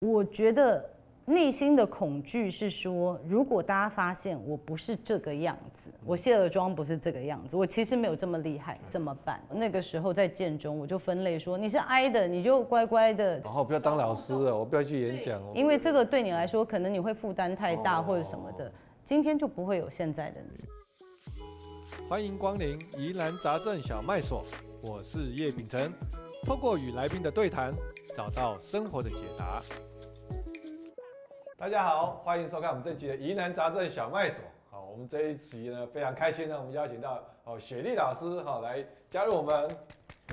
我觉得。内心的恐惧是说，如果大家发现我不是这个样子，我卸了妆不是这个样子，我其实没有这么厉害，怎么办？那个时候在建中，我就分类说，你是 I 的，你就乖乖的，然后不要当老师了，我不要去演讲，因为这个对你来说，可能你会负担太大或者什么的，今天就不会有现在的你。欢迎光临疑难杂症小卖所，我是叶秉成，透过与来宾的对谈，找到生活的解答。大家好，欢迎收看我们这期的疑难杂症小卖所。好，我们这一集呢非常开心呢，我们邀请到哦雪莉老师哈来加入我们。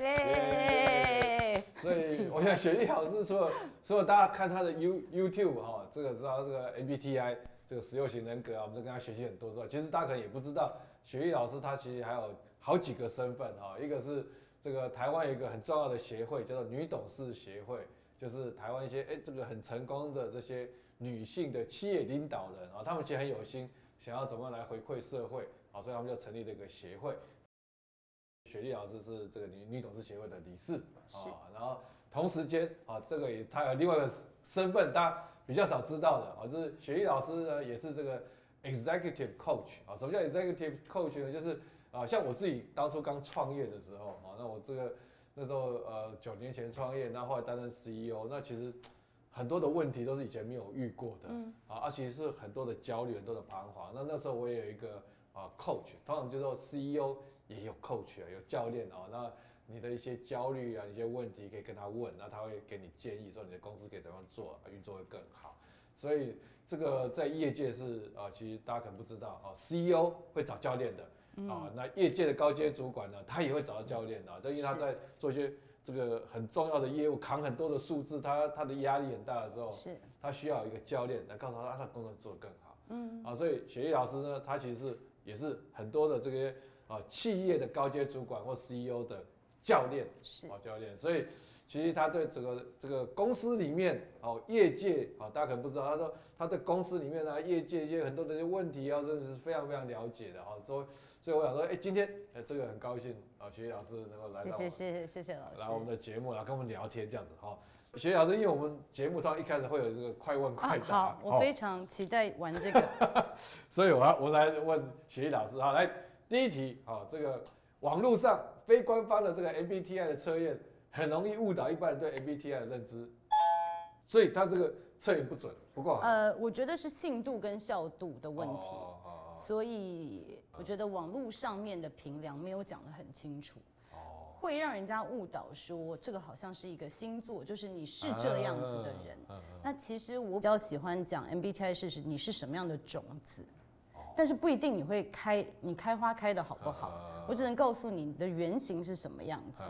耶！所以 我想雪莉老师除了除了大家看他的 You YouTube 哈，这个知道这个 MBTI 这个十六型人格啊，我们都跟他学习很多之外，其实大家可能也不知道雪莉老师她其实还有好几个身份哈，一个是这个台湾有一个很重要的协会叫做女董事协会，就是台湾一些哎这个很成功的这些。女性的企业领导人啊，他们其实很有心，想要怎么样来回馈社会啊，所以他们就成立了一个协会。雪莉老师是这个女女董事协会的理事啊，然后同时间啊，这个也她有另外一个身份，大家比较少知道的啊，就是雪莉老师呢也是这个 executive coach 啊。什么叫 executive coach 呢？就是啊，像我自己当初刚创业的时候啊，那我这个那时候呃九年前创业，那后后来担任 CEO，那其实。很多的问题都是以前没有遇过的，嗯，啊，而且是很多的焦虑，很多的彷徨。那那时候我也有一个啊 coach，通常就是说 CEO 也有 coach 啊，有教练啊。那你的一些焦虑啊，一些问题可以跟他问，那他会给你建议，说你的公司可以怎么做，运作会更好。所以这个在业界是啊，其实大家可能不知道啊，CEO 会找教练的啊，那业界的高阶主管呢，他也会找到教练的，就因为他在做一些。这个很重要的业务，扛很多的数字，他他的压力很大的时候，是，他需要一个教练来告诉他，他工作做得更好。嗯，啊，所以雪莉老师呢，他其实是也是很多的这个啊企业的高阶主管或 CEO 的教练，是啊教练，所以。其实他对整个这个公司里面哦，业界啊，大家可能不知道，他说他对公司里面啊，业界一些很多的一些问题啊，真的是非常非常了解的啊。所以所以我想说，哎，今天哎，这个很高兴啊，雪莉老师能够来到，谢谢谢谢谢谢老师来我们的节目，然后跟我们聊天这样子哈。雪莉老师，因为我们节目到一开始会有这个快问快答，好，我非常期待玩这个，所以我要我来问雪莉老师哈，来第一题啊，这个网络上非官方的这个 MBTI 的测验。很容易误导一般人对 MBTI 的认知，所以他这个测验不准，不过呃，我觉得是信度跟效度的问题，哦哦哦、所以我觉得网络上面的评量没有讲得很清楚，哦、会让人家误导说这个好像是一个星座，就是你是这样子的人。那其实我比较喜欢讲 MBTI 是你是什么样的种子，哦、但是不一定你会开，你开花开的好不好？啊我只能告诉你你的原型是什么样子，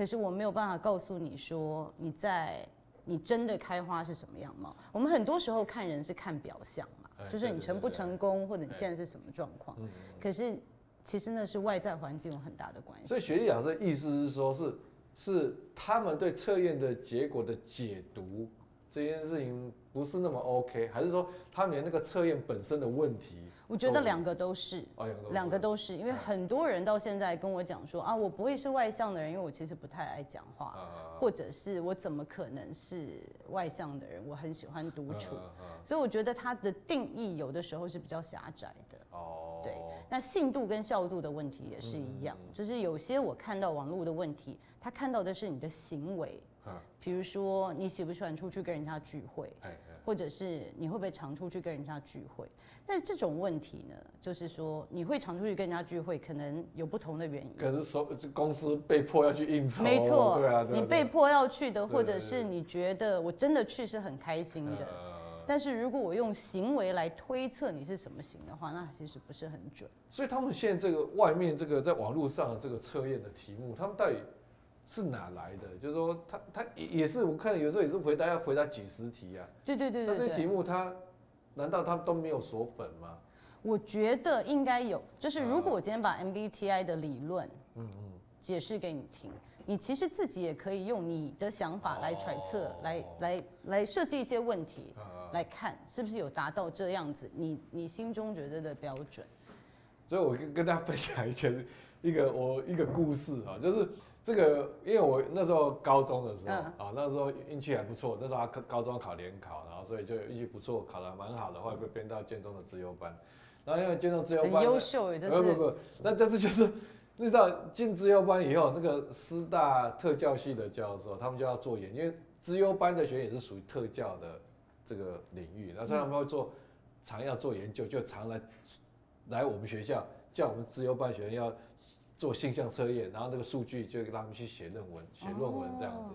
可是我没有办法告诉你说你在你真的开花是什么样貌。我们很多时候看人是看表象嘛，就是你成不成功或者你现在是什么状况。可是其实那是外在环境有很大的关系。所以雪莉老师的意思是说，是是他们对测验的结果的解读。这件事情不是那么 OK，还是说他们连那个测验本身的问题？我觉得两个都是，两个都是，因为很多人到现在跟我讲说啊，我不会是外向的人，因为我其实不太爱讲话，或者是我怎么可能是外向的人？我很喜欢独处，所以我觉得它的定义有的时候是比较狭窄的。哦，对，那信度跟效度的问题也是一样，就是有些我看到网络的问题，他看到的是你的行为。比如说你喜不喜欢出去跟人家聚会，或者是你会不会常出去跟人家聚会？但是这种问题呢，就是说你会常出去跟人家聚会，可能有不同的原因。可是说公司被迫要去应酬，没错，对啊，你被迫要去的，或者是你觉得我真的去是很开心的。但是如果我用行为来推测你是什么型的话，那其实不是很准。所以他们现在这个外面这个在网络上的这个测验的题目，他们到底？是哪来的？就是说他，他他也也是，我看有时候也是回答要回答几十题啊。对对对对。那这些题目他难道他都没有锁本吗？我觉得应该有。就是如果我今天把 MBTI 的理论，嗯嗯，解释给你听，你其实自己也可以用你的想法来揣测，来来来设计一些问题，来看是不是有达到这样子，你你心中觉得的标准。所以我跟跟大家分享一件一个我一个故事啊，就是。这个，因为我那时候高中的时候啊、嗯，那时候运气还不错，那时候他高中考联考，然后所以就运气不错，考得蛮好的，后来被编到建中的资优班。然后因为建中资优班，很优秀，也就是不不不，那但是就是你知道进资优班以后，那个师大特教系的教授他们就要做研，因为资优班的学员也是属于特教的这个领域，那所以他们会做常要做研究，就常来来我们学校叫我们资优班学员要。做性向测验，然后那个数据就让他们去写论文，写论文这样子。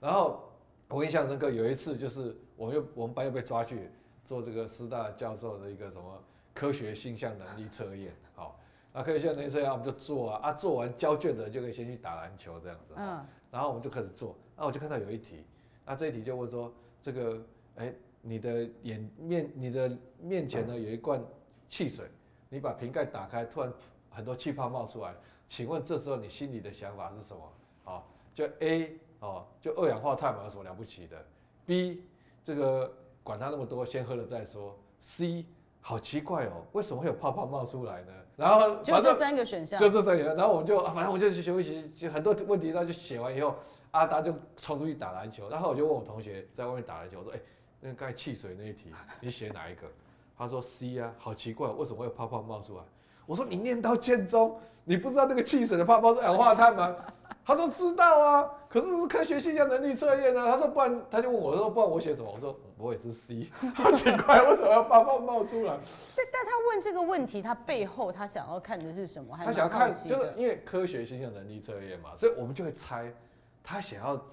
然后我印象深刻，有一次就是我们又我们班又被抓去做这个师大教授的一个什么科学性向能力测验。好，那科学性向能力测验我们就做啊，啊做完交卷的就可以先去打篮球这样子。嗯。然后我们就开始做，那我就看到有一题，那这一题就问说这个，哎，你的眼面你的面前呢有一罐汽水，你把瓶盖打开，突然很多气泡冒出来。请问这时候你心里的想法是什么？啊，就 A 哦，就二氧化碳嘛，有什么了不起的？B 这个管它那么多，先喝了再说。C 好奇怪哦，为什么会有泡泡冒出来呢？然后就这三个选项，就这三个，然后我们就反正我就去学习，就很多问题，他就写完以后，阿达就冲出去打篮球，然后我就问我同学在外面打篮球，我说哎，那个刚才汽水那一题，你写哪一个？他说 C 啊，好奇怪，为什么会有泡泡冒出来？我说你念到建中，你不知道那个汽水的泡泡是二氧化碳吗？他说知道啊，可是是科学性向能力测验啊。他说不然，他就问我说不然我写什么？我说我也是 C，好奇怪，为什么要泡泡冒出来？但但他问这个问题，他背后他想要看的是什么？他想要看，就是因为科学性向能力测验嘛，所以我们就会猜他想要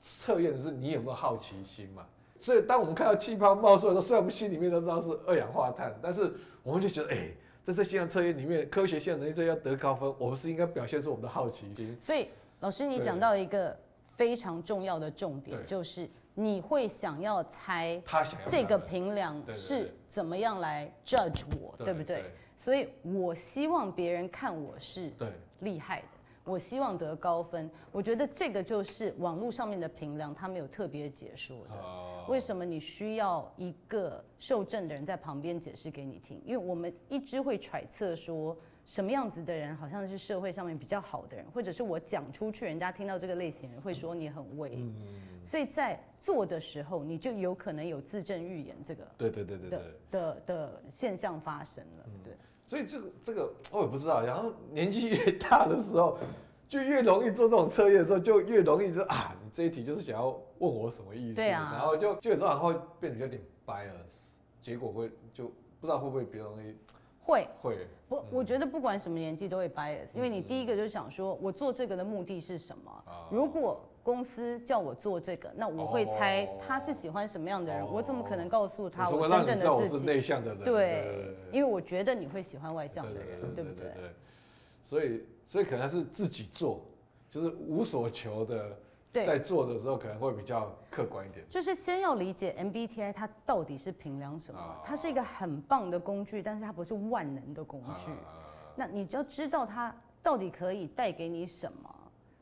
测验的是你有没有好奇心嘛。所以当我们看到气泡冒出来的时候，虽然我们心里面都知道是二氧化碳，但是我们就觉得哎。欸在这性向测验里面，科学性能力这要得高分，我们是应该表现出我们的好奇心。所以，老师你讲到一个非常重要的重点，就是你会想要猜他想要这个评量是怎么样来 judge 我，对不对？所以我希望别人看我是厉害的。我希望得高分，我觉得这个就是网络上面的评量，他没有特别解说的。为什么你需要一个受证的人在旁边解释给你听？因为我们一直会揣测说，什么样子的人好像是社会上面比较好的人，或者是我讲出去，人家听到这个类型人会说你很威。所以在做的时候，你就有可能有自证预言这个对对对对的的的现象发生了，对。所以这个这个我也不知道，然后年纪越大的时候，就越容易做这种测验的时候，就越容易就啊，你这一题就是想要问我什么意思？对啊。然后就就有时候然后会变得有点 bias，结果会就不知道会不会比较容易。会会。我、嗯、我觉得不管什么年纪都会 bias，因为你第一个就想说我做这个的目的是什么？嗯、如果公司叫我做这个，那我会猜他是喜欢什么样的人，哦、我怎么可能告诉他我真正的自己？内向的人。对，因为我觉得你会喜欢外向的人，对不对？所以，所以可能是自己做，就是无所求的，在做的时候可能会比较客观一点。就是先要理解 MBTI 它到底是评量什么，哦、它是一个很棒的工具，但是它不是万能的工具。哦、那你就要知道它到底可以带给你什么。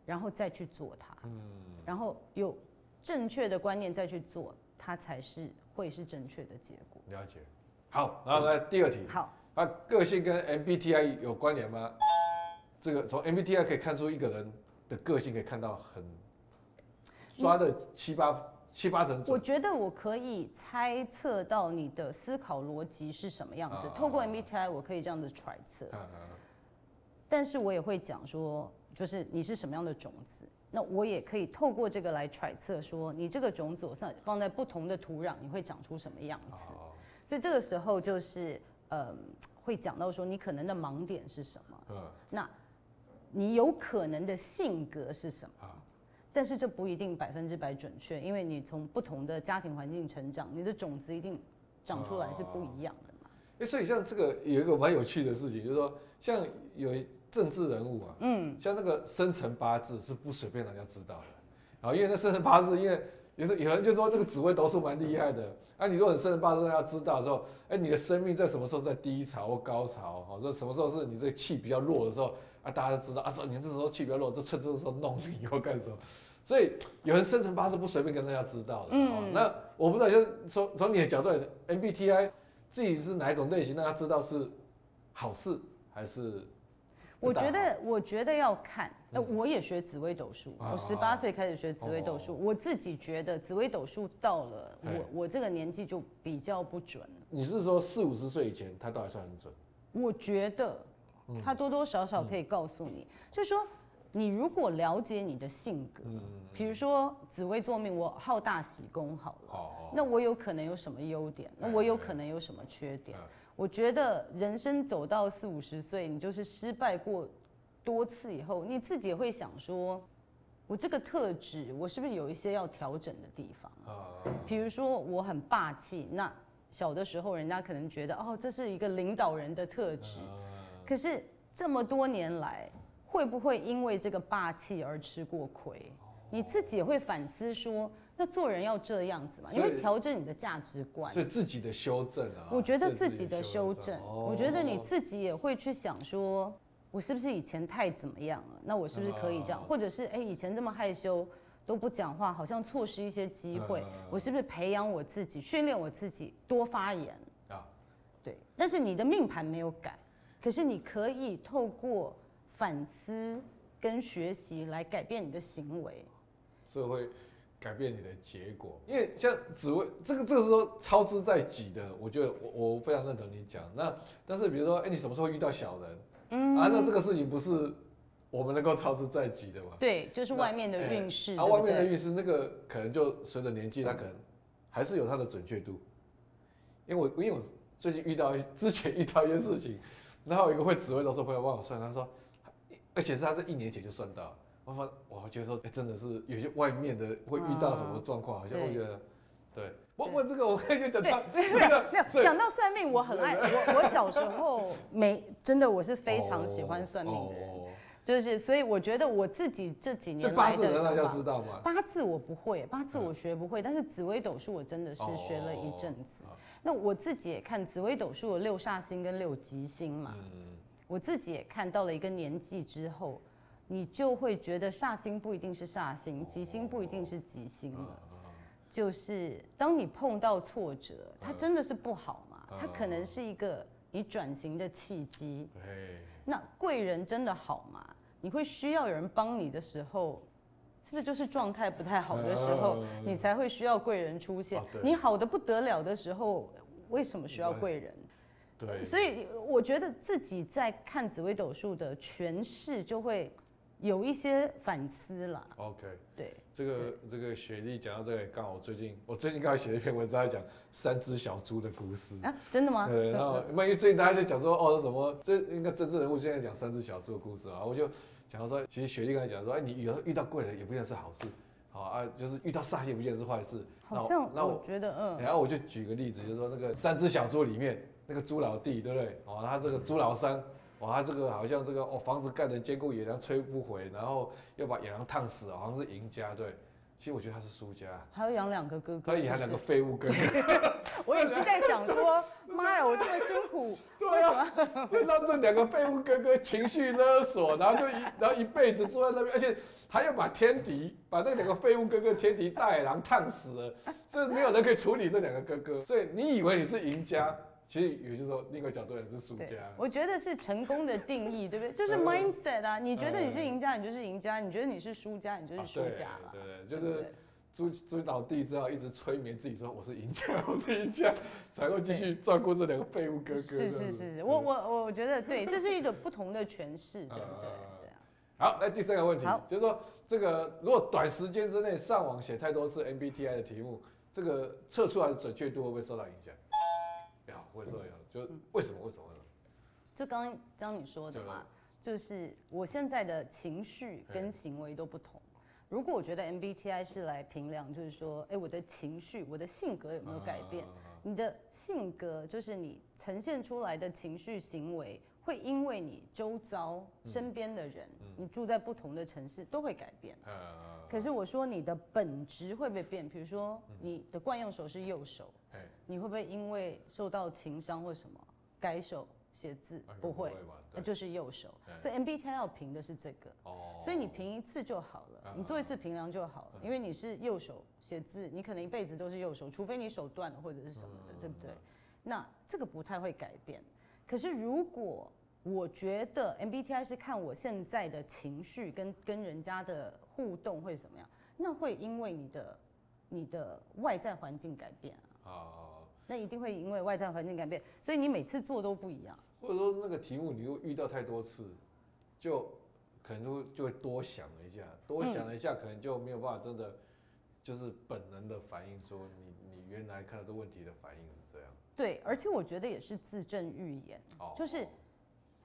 然后再去做它，嗯，然后有正确的观念再去做，它才是会是正确的结果。了解。好，然后来第二题。好，啊，个性跟 MBTI 有关联吗？这个从 MBTI 可以看出一个人的个性，可以看到很抓的七八、嗯、七八成。我觉得我可以猜测到你的思考逻辑是什么样子，啊、透过 MBTI 我可以这样子揣测。啊啊、但是我也会讲说。就是你是什么样的种子，那我也可以透过这个来揣测说，你这个种子我算放在不同的土壤，你会长出什么样子。所以这个时候就是，嗯，会讲到说你可能的盲点是什么，那你有可能的性格是什么，但是这不一定百分之百准确，因为你从不同的家庭环境成长，你的种子一定长出来是不一样的嘛。哎，所以像这个有一个蛮有趣的事情，就是说像有。政治人物啊，嗯，像那个生辰八字是不随便人家知道的，啊，因为那生辰八字，因为有时有人就说那个紫微斗数蛮厉害的，啊，你如果你生辰八字让大家知道的时候，哎，你的生命在什么时候在低潮或高潮，哦，说什么时候是你这个气比较弱的时候，啊，大家都知道啊，说你这时候气比较弱，就趁这个时候弄你或干什么，所以有人生辰八字不随便跟大家知道的，嗯，那我不知道，就是从从你的角度，MBTI 自己是哪一种类型，让大家知道是好事还是？我觉得，我觉得要看。呃，我也学紫微斗数，我十八岁开始学紫微斗数。我自己觉得紫微斗数到了我我这个年纪就比较不准。你是说四五十岁以前，它都还算很准？我觉得，它多多少少可以告诉你，就是说，你如果了解你的性格，比如说紫微坐命，我好大喜功好了，那我有可能有什么优点？那我有可能有什么缺点？我觉得人生走到四五十岁，你就是失败过多次以后，你自己也会想说，我这个特质，我是不是有一些要调整的地方？比如说我很霸气，那小的时候人家可能觉得哦，这是一个领导人的特质，可是这么多年来，会不会因为这个霸气而吃过亏？你自己也会反思说。那做人要这样子嘛，你会调整你的价值观，所以自己的修正啊。我觉得自己的修正，我觉得你自己也会去想说，我是不是以前太怎么样了？那我是不是可以这样？或者是哎，以前这么害羞都不讲话，好像错失一些机会，我是不是培养我自己，训练我自己多发言啊？对。但是你的命盘没有改，可是你可以透过反思跟学习来改变你的行为。社会。改变你的结果，因为像紫薇这个这个是说操之在己的，我觉得我我非常认同你讲。那但是比如说，哎，你什么时候遇到小人？嗯啊，那这个事情不是我们能够操之在己的吗？对，就是外面的运势。啊，外面的运势那个可能就随着年纪，它可能还是有它的准确度。因为我因为我最近遇到之前遇到一件事情，然后有一个会紫微斗数朋友帮我算，他说，而且是他是一年前就算到。我发，我觉得说，哎，真的是有些外面的会遇到什么状况，好像我觉得，对。我我这个我可以讲到，没有没有讲到算命，我很爱我 我小时候没真的我是非常喜欢算命的人，就是所以我觉得我自己这几年来的大家知道吗？八字我不会，八字我学不会，但是紫微斗数我真的是学了一阵子。那我自己也看紫微斗数有六煞星跟六吉星嘛，我自己也看到了一个年纪之后。你就会觉得煞星不一定是煞星，吉星不一定是吉星了。就是当你碰到挫折，它真的是不好嘛？它可能是一个你转型的契机。那贵人真的好吗？你会需要有人帮你的时候，是不是就是状态不太好的时候，你才会需要贵人出现？你好的不得了的时候，为什么需要贵人？对，所以我觉得自己在看紫微斗数的诠释就会。有一些反思了。OK，对，这个这个雪莉讲到这个，刚好我最近我最近刚好写了一篇文章，在讲三只小猪的故事。啊，真的吗？对，然后因为最近大家就讲说，哦，什么这应该政治人物现在讲三只小猪的故事啊，我就讲到说，其实雪莉刚才讲说，哎，你有时候遇到贵人也不一定是好事，好啊，就是遇到煞气也不一定是坏事。好像，那我觉得，嗯。然后我就举个例子，就是说那个三只小猪里面那个猪老弟，对不对？哦，他这个猪老三。哇，他这个好像这个哦，房子盖得坚固，野狼吹不毁，然后又把野狼烫死，好像是赢家。对，其实我觉得他是输家。还要养两个哥哥，他养两个废物哥哥。我也是在想说，妈呀，我这么辛苦，对啊，就，让这两个废物哥哥情绪勒索，然后就一然后一辈子坐在那边，而且他又把天敌，把那两个废物哥哥天敌大野狼烫死了，这没有人可以处理这两个哥哥，所以你以为你是赢家？其实有些时候，另一个角度也是输家。我觉得是成功的定义，对不对？就是 mindset 啊，你觉得你是赢家，你就是赢家；你觉得你是输家，你就是输家了。对对，就是猪猪老弟之后一直催眠自己说我是赢家，我是赢家，才会继续照顾这两个废物哥哥。是是是是，我我我觉得对，这是一个不同的诠释，对不对？好，那第三个问题，就是说这个如果短时间之内上网写太多次 MBTI 的题目，这个测出来的准确度会不会受到影响？会这样，就为什么？为什么？就刚刚刚你说的嘛，就是我现在的情绪跟行为都不同。如果我觉得 MBTI 是来评量，就是说，哎，我的情绪、我的性格有没有改变？你的性格就是你呈现出来的情绪行为，会因为你周遭身边的人，你住在不同的城市都会改变。可是我说你的本质会不会变？比如说你的惯用手是右手。你会不会因为受到情伤或什么改手写字？不会，那就是右手。所以 MBTI 要评的是这个。所以你评一次就好了，你做一次评量就好了。因为你是右手写字，你可能一辈子都是右手，除非你手断了或者是什么的，对不对？那这个不太会改变。可是如果我觉得 MBTI 是看我现在的情绪跟跟人家的互动会怎么样，那会因为你的你的外在环境改变啊，哦，那一定会因为外在环境改变，所以你每次做都不一样。或者说那个题目你又遇到太多次，就可能就会就会多想了一下，多想了一下，可能就没有办法真的就是本能的反应，说你你原来看到这问题的反应是。对，而且我觉得也是自证预言，哦，就是。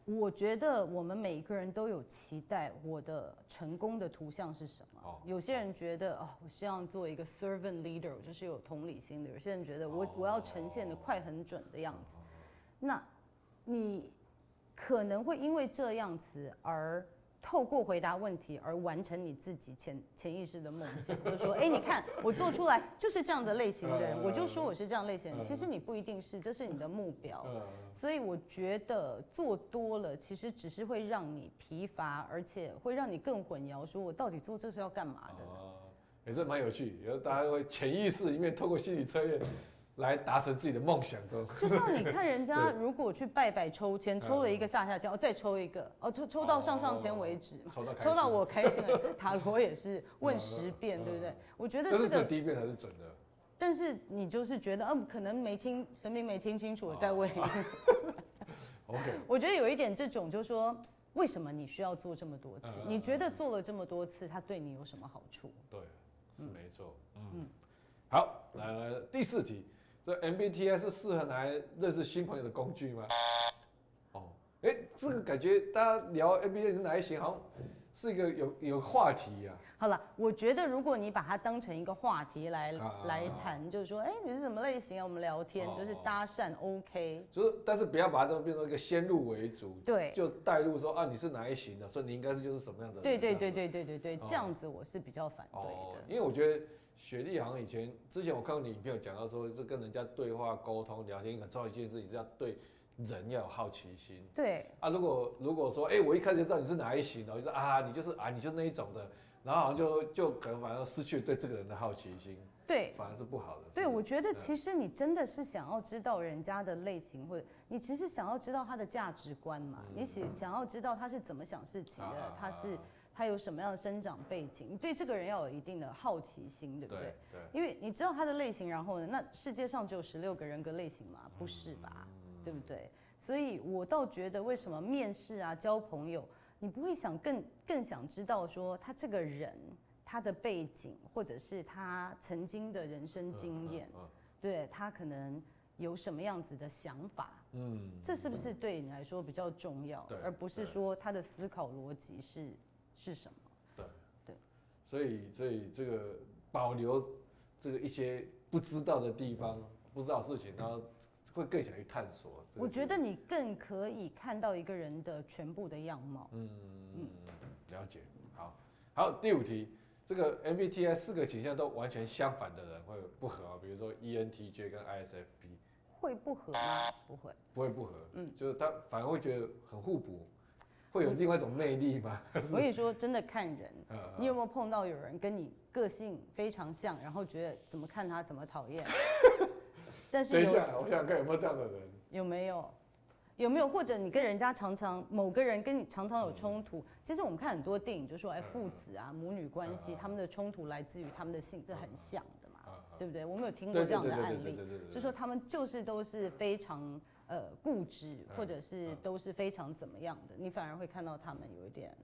我觉得我们每一个人都有期待，我的成功的图像是什么？有些人觉得哦，我希望做一个 servant leader，我就是有同理心的。有些人觉得我我要呈现的快很准的样子。那，你可能会因为这样子而。透过回答问题而完成你自己潜潜意识的梦想，就说，哎、欸，你看我做出来就是这样的类型的人，我就说我是这样类型的人。其实你不一定是，这是你的目标。所以我觉得做多了，其实只是会让你疲乏，而且会让你更混淆，说我到底做这是要干嘛的？也是蛮有趣，有时候大家会潜意识里面透过心理测验。来达成自己的梦想都，就像你看人家 如果去拜拜抽签，抽了一个下下签，哦，再抽一个，哦，抽抽到上上签为止，抽到抽到我开心了。塔罗也是问十遍，对不对？我觉得这个第一遍才是准的。但是你就是觉得，嗯，可能没听神明没听清楚，我再问一遍。OK。我觉得有一点这种，就是说，为什么你需要做这么多次？你觉得做了这么多次，它对你有什么好处？对，是没错。嗯。好，来来第四题。这 MBTI 是适合拿来认识新朋友的工具吗？哦，哎，这个感觉大家聊 MBTI 是哪一型，好像是一个有有话题呀、啊。好了，我觉得如果你把它当成一个话题来来谈，就是说，哎，你是什么类型啊？我们聊天就是搭讪，OK。就是，但是不要把它都变成一个先入为主，对，就带入说啊，你是哪一型的，所以你应该是就是什么样的。对对对对对对对，这样子我是比较反对的，因为我觉得。雪莉好像以前之前我看过你影片有讲到说，是跟人家对话沟通聊天，很重要一件事情是要对人要有好奇心。对啊，如果如果说，哎、欸，我一开始就知道你是哪一型的，我就说啊，你就是啊，你就是那一种的，然后好像就就可能反而失去对这个人的好奇心。对，反而是不好的。对，我觉得其实你真的是想要知道人家的类型，或者你其实想要知道他的价值观嘛，嗯、你想想要知道他是怎么想事情的，啊、他是。他有什么样的生长背景？你对这个人要有一定的好奇心，对不对？对。对，因为你知道他的类型，然后呢，那世界上只有十六个人格类型吗？不是吧？嗯、对不对？所以我倒觉得，为什么面试啊、交朋友，你不会想更更想知道说他这个人他的背景，或者是他曾经的人生经验，嗯嗯嗯、对他可能有什么样子的想法？嗯，这是不是对你来说比较重要？对，而不是说他的思考逻辑是。是什么？对对，所以所以这个保留这个一些不知道的地方，不知道事情，然后会更想去探索。我觉得你更可以看到一个人的全部的样貌。嗯嗯，了解。好，好，第五题，这个 MBTI 四个倾向都完全相反的人会不合啊？比如说 ENTJ 跟 ISFP，会不合吗？不会，不会不合。嗯，就是他反而会觉得很互补。会有另外一种魅力吗？所以说，真的看人。你有没有碰到有人跟你个性非常像，然后觉得怎么看他怎么讨厌？但是等一下，我想看有没有这样的人。有没有？有没有？或者你跟人家常常某个人跟你常常有冲突？其实我们看很多电影，就说哎，父子啊、母女关系，他们的冲突来自于他们的性，质很像的嘛，对不对？我们有听过这样的案例，就说他们就是都是非常。呃，固执或者是都是非常怎么样的，你反而会看到他们有一点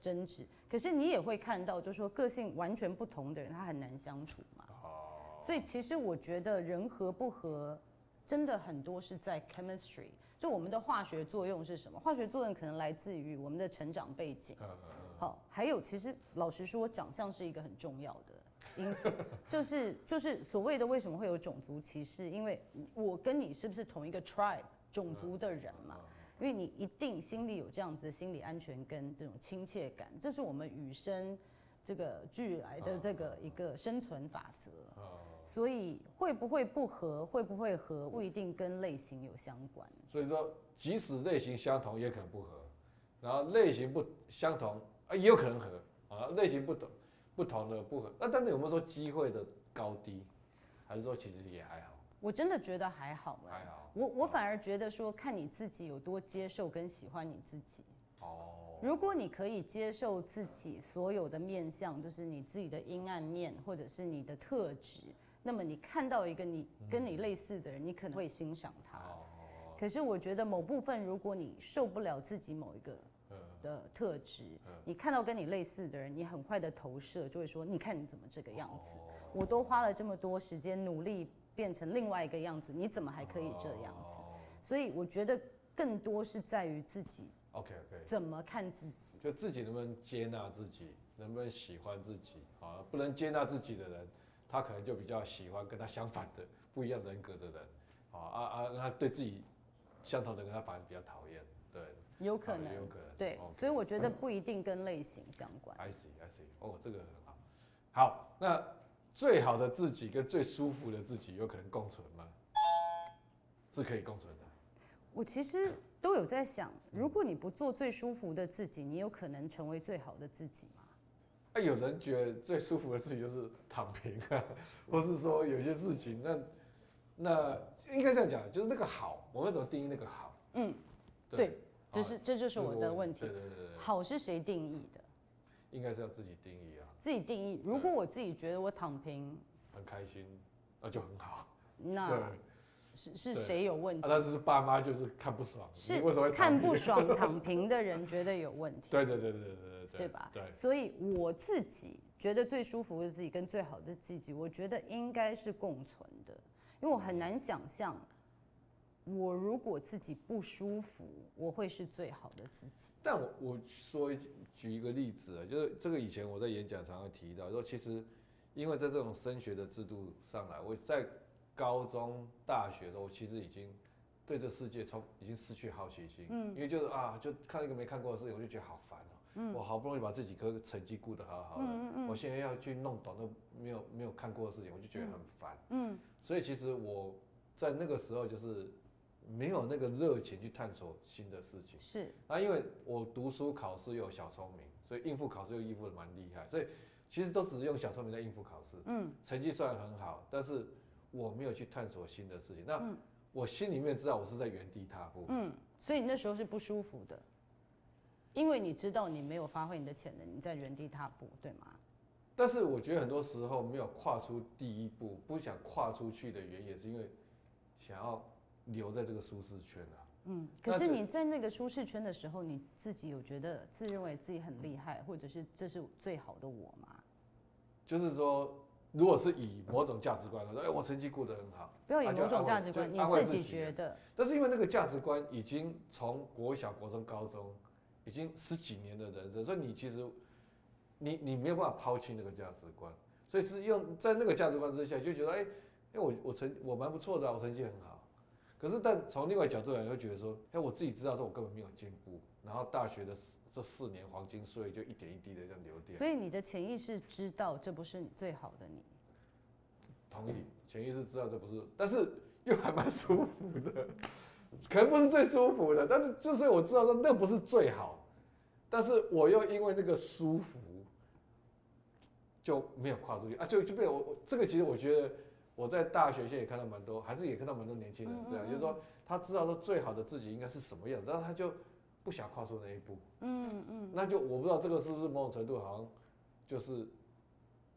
争执。可是你也会看到，就是说个性完全不同的人，他很难相处嘛。哦所以其实我觉得人和不和，真的很多是在 chemistry，就我们的化学作用是什么？化学作用可能来自于我们的成长背景。好，还有其实老实说，长相是一个很重要的。因此，就是就是所谓的为什么会有种族歧视？因为我跟你是不是同一个 tribe 种族的人嘛？因为你一定心里有这样子的心理安全跟这种亲切感，这是我们与生这个俱来的这个一个生存法则。所以会不会不合，会不会合，不一定跟类型有相关。所以说，即使类型相同，也可能不合；然后类型不相同，啊，也有可能合啊。类型不同。不同的不合，那但是有没有说机会的高低，还是说其实也还好？我真的觉得还好。还好。我我反而觉得说，看你自己有多接受跟喜欢你自己。哦。如果你可以接受自己所有的面相，就是你自己的阴暗面，或者是你的特质，那么你看到一个你跟你类似的人，你可能会欣赏他。哦。可是我觉得某部分，如果你受不了自己某一个的特质，你看到跟你类似的人，你很快的投射就会说：你看你怎么这个样子？我都花了这么多时间努力变成另外一个样子，你怎么还可以这样子？所以我觉得更多是在于自己。OK OK，怎么看自己？就自己能不能接纳自己，能不能喜欢自己啊？不能接纳自己的人，他可能就比较喜欢跟他相反的不一样人格的人啊啊啊！他对自己相同的人，他反而比较讨厌。对，有可能，有可能。对，okay. 所以我觉得不一定跟类型相关。I see, I see。哦，这个很好。好，那最好的自己跟最舒服的自己有可能共存吗？是可以共存的。我其实。都有在想，如果你不做最舒服的自己，你有可能成为最好的自己吗？哎，有人觉得最舒服的自己就是躺平啊，或是说有些事情，那那应该这样讲，就是那个好，我们怎么定义那个好？嗯，对，这是这就是我的问题。对对对对，好是谁定义的？应该是要自己定义啊。自己定义。如果我自己觉得我躺平很开心，那就很好。那。是是谁有问题？他只是爸妈就是看不爽，是为什么看不爽躺平的人觉得有问题？对对对对对对对，对吧？对。所以我自己觉得最舒服的自己跟最好的自己，我觉得应该是共存的，因为我很难想象，我如果自己不舒服，我会是最好的自己。但我我说举一个例子啊，就是这个以前我在演讲常常提到，说其实因为在这种升学的制度上来，我在。高中、大学的时候，我其实已经对这世界从已经失去好奇心，嗯，因为就是啊，就看一个没看过的事情，我就觉得好烦哦，嗯，我好不容易把这几科成绩顾得好好的，嗯嗯，我现在要去弄懂都没有没有看过的事情，我就觉得很烦，嗯，所以其实我在那个时候就是没有那个热情去探索新的事情，是，啊，因为我读书考试又有小聪明，所以应付考试又应付的蛮厉害，所以其实都只是用小聪明在应付考试，嗯，成绩虽然很好，但是。我没有去探索新的事情，那我心里面知道我是在原地踏步。嗯，所以你那时候是不舒服的，因为你知道你没有发挥你的潜能，你在原地踏步，对吗？但是我觉得很多时候没有跨出第一步，不想跨出去的原因，也是因为想要留在这个舒适圈啊。嗯，可是你在那个舒适圈的时候，你自己有觉得自认为自己很厉害，或者是这是最好的我吗？就是说。如果是以某种价值观来说，哎，我成绩过得很好，不要以某种价值观，你自己觉得。但是因为那个价值观已经从国小、国中、高中，已经十几年的人生，所以你其实你你没有办法抛弃那个价值观，所以是用在那个价值观之下，就觉得哎，哎我我成我蛮不错的啊，我成绩很好。可是但从另外角度来，会觉得说，哎，我自己知道说我根本没有进步，然后大学的这四年黄金岁就一点一滴的这样流掉。所以你的潜意识知道这不是你最好的你。同意，潜意识知道这不是，但是又还蛮舒服的，可能不是最舒服的，但是就是我知道说那不是最好，但是我又因为那个舒服就没有跨出去啊，就就被我我这个其实我觉得我在大学现在也看到蛮多，还是也看到蛮多年轻人这样，就是说他知道说最好的自己应该是什么样子，但是他就。不想跨出那一步，嗯嗯，那就我不知道这个是不是某种程度好像就是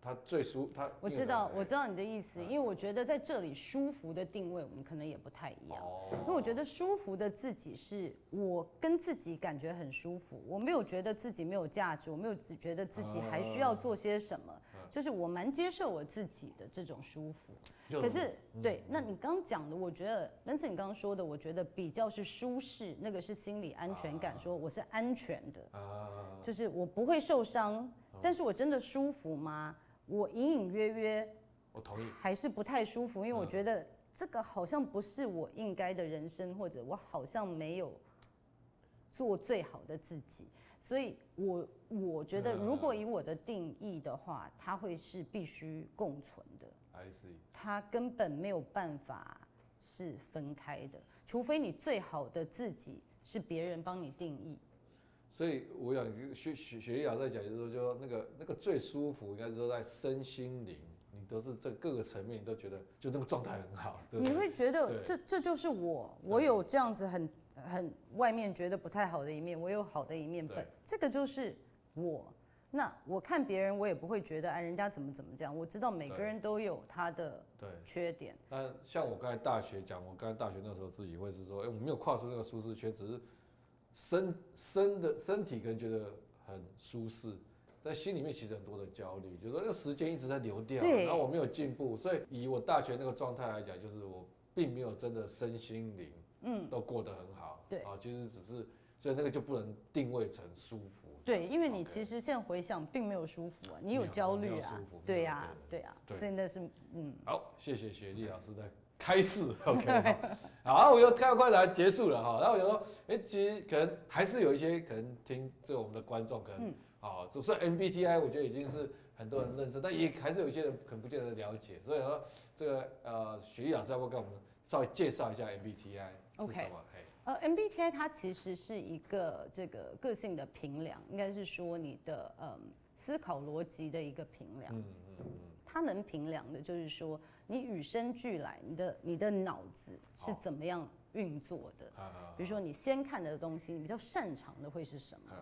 他最舒他。我知道，我知道你的意思，因为我觉得在这里舒服的定位我们可能也不太一样。因为我觉得舒服的自己是我跟自己感觉很舒服，我没有觉得自己没有价值，我没有只觉得自己还需要做些什么。就是我蛮接受我自己的这种舒服，可是对，那你刚讲的，我觉得，但是你刚刚说的，我觉得比较是舒适，那个是心理安全感，说我是安全的，就是我不会受伤，但是我真的舒服吗？我隐隐约约，我同意，还是不太舒服，因为我觉得这个好像不是我应该的人生，或者我好像没有做最好的自己。所以我，我我觉得，如果以我的定义的话，它会是必须共存的。I see。它根本没有办法是分开的，除非你最好的自己是别人帮你定义。所以，我想学学雪莉老在讲，就是说，就那个那个最舒服，应该是说在身心灵，你你都是这各个层面你都觉得就那个状态很好。对对，你会觉得这这就是我，我有这样子很很外面觉得不太好的一面，我有好的一面，本这个就是我。那我看别人，我也不会觉得哎，人家怎么怎么这样。我知道每个人都有他的缺点。那像我刚才大学讲，我刚才大学那时候自己会是说，哎，我没有跨出那个舒适圈，只是身身的身体可能觉得很舒适，但心里面其实很多的焦虑，就是说那个时间一直在流掉，然后我没有进步。所以以我大学那个状态来讲，就是我并没有真的身心灵嗯。都过得很好。对。啊，其实只是所以那个就不能定位成舒服。对，因为你其实现在回想，并没有舒服啊，你有焦虑啊，对呀，对呀，所以那是嗯。好，谢谢雪莉老师的开示，OK，好，好，我又快快来结束了哈，然后我就说，哎，其实可能还是有一些可能听这个我们的观众可能，啊，就算 MBTI，我觉得已经是很多人认识，但也还是有一些人可能不见得了解，所以说这个呃，雪莉老师要不要跟我们稍微介绍一下 MBTI 是什么？呃，MBTI 它其实是一个这个个性的评量，应该是说你的嗯思考逻辑的一个评量。嗯嗯嗯。它能评量的就是说你与生俱来，你的你的脑子是怎么样运作的。比如说你先看的东西，你比较擅长的会是什么？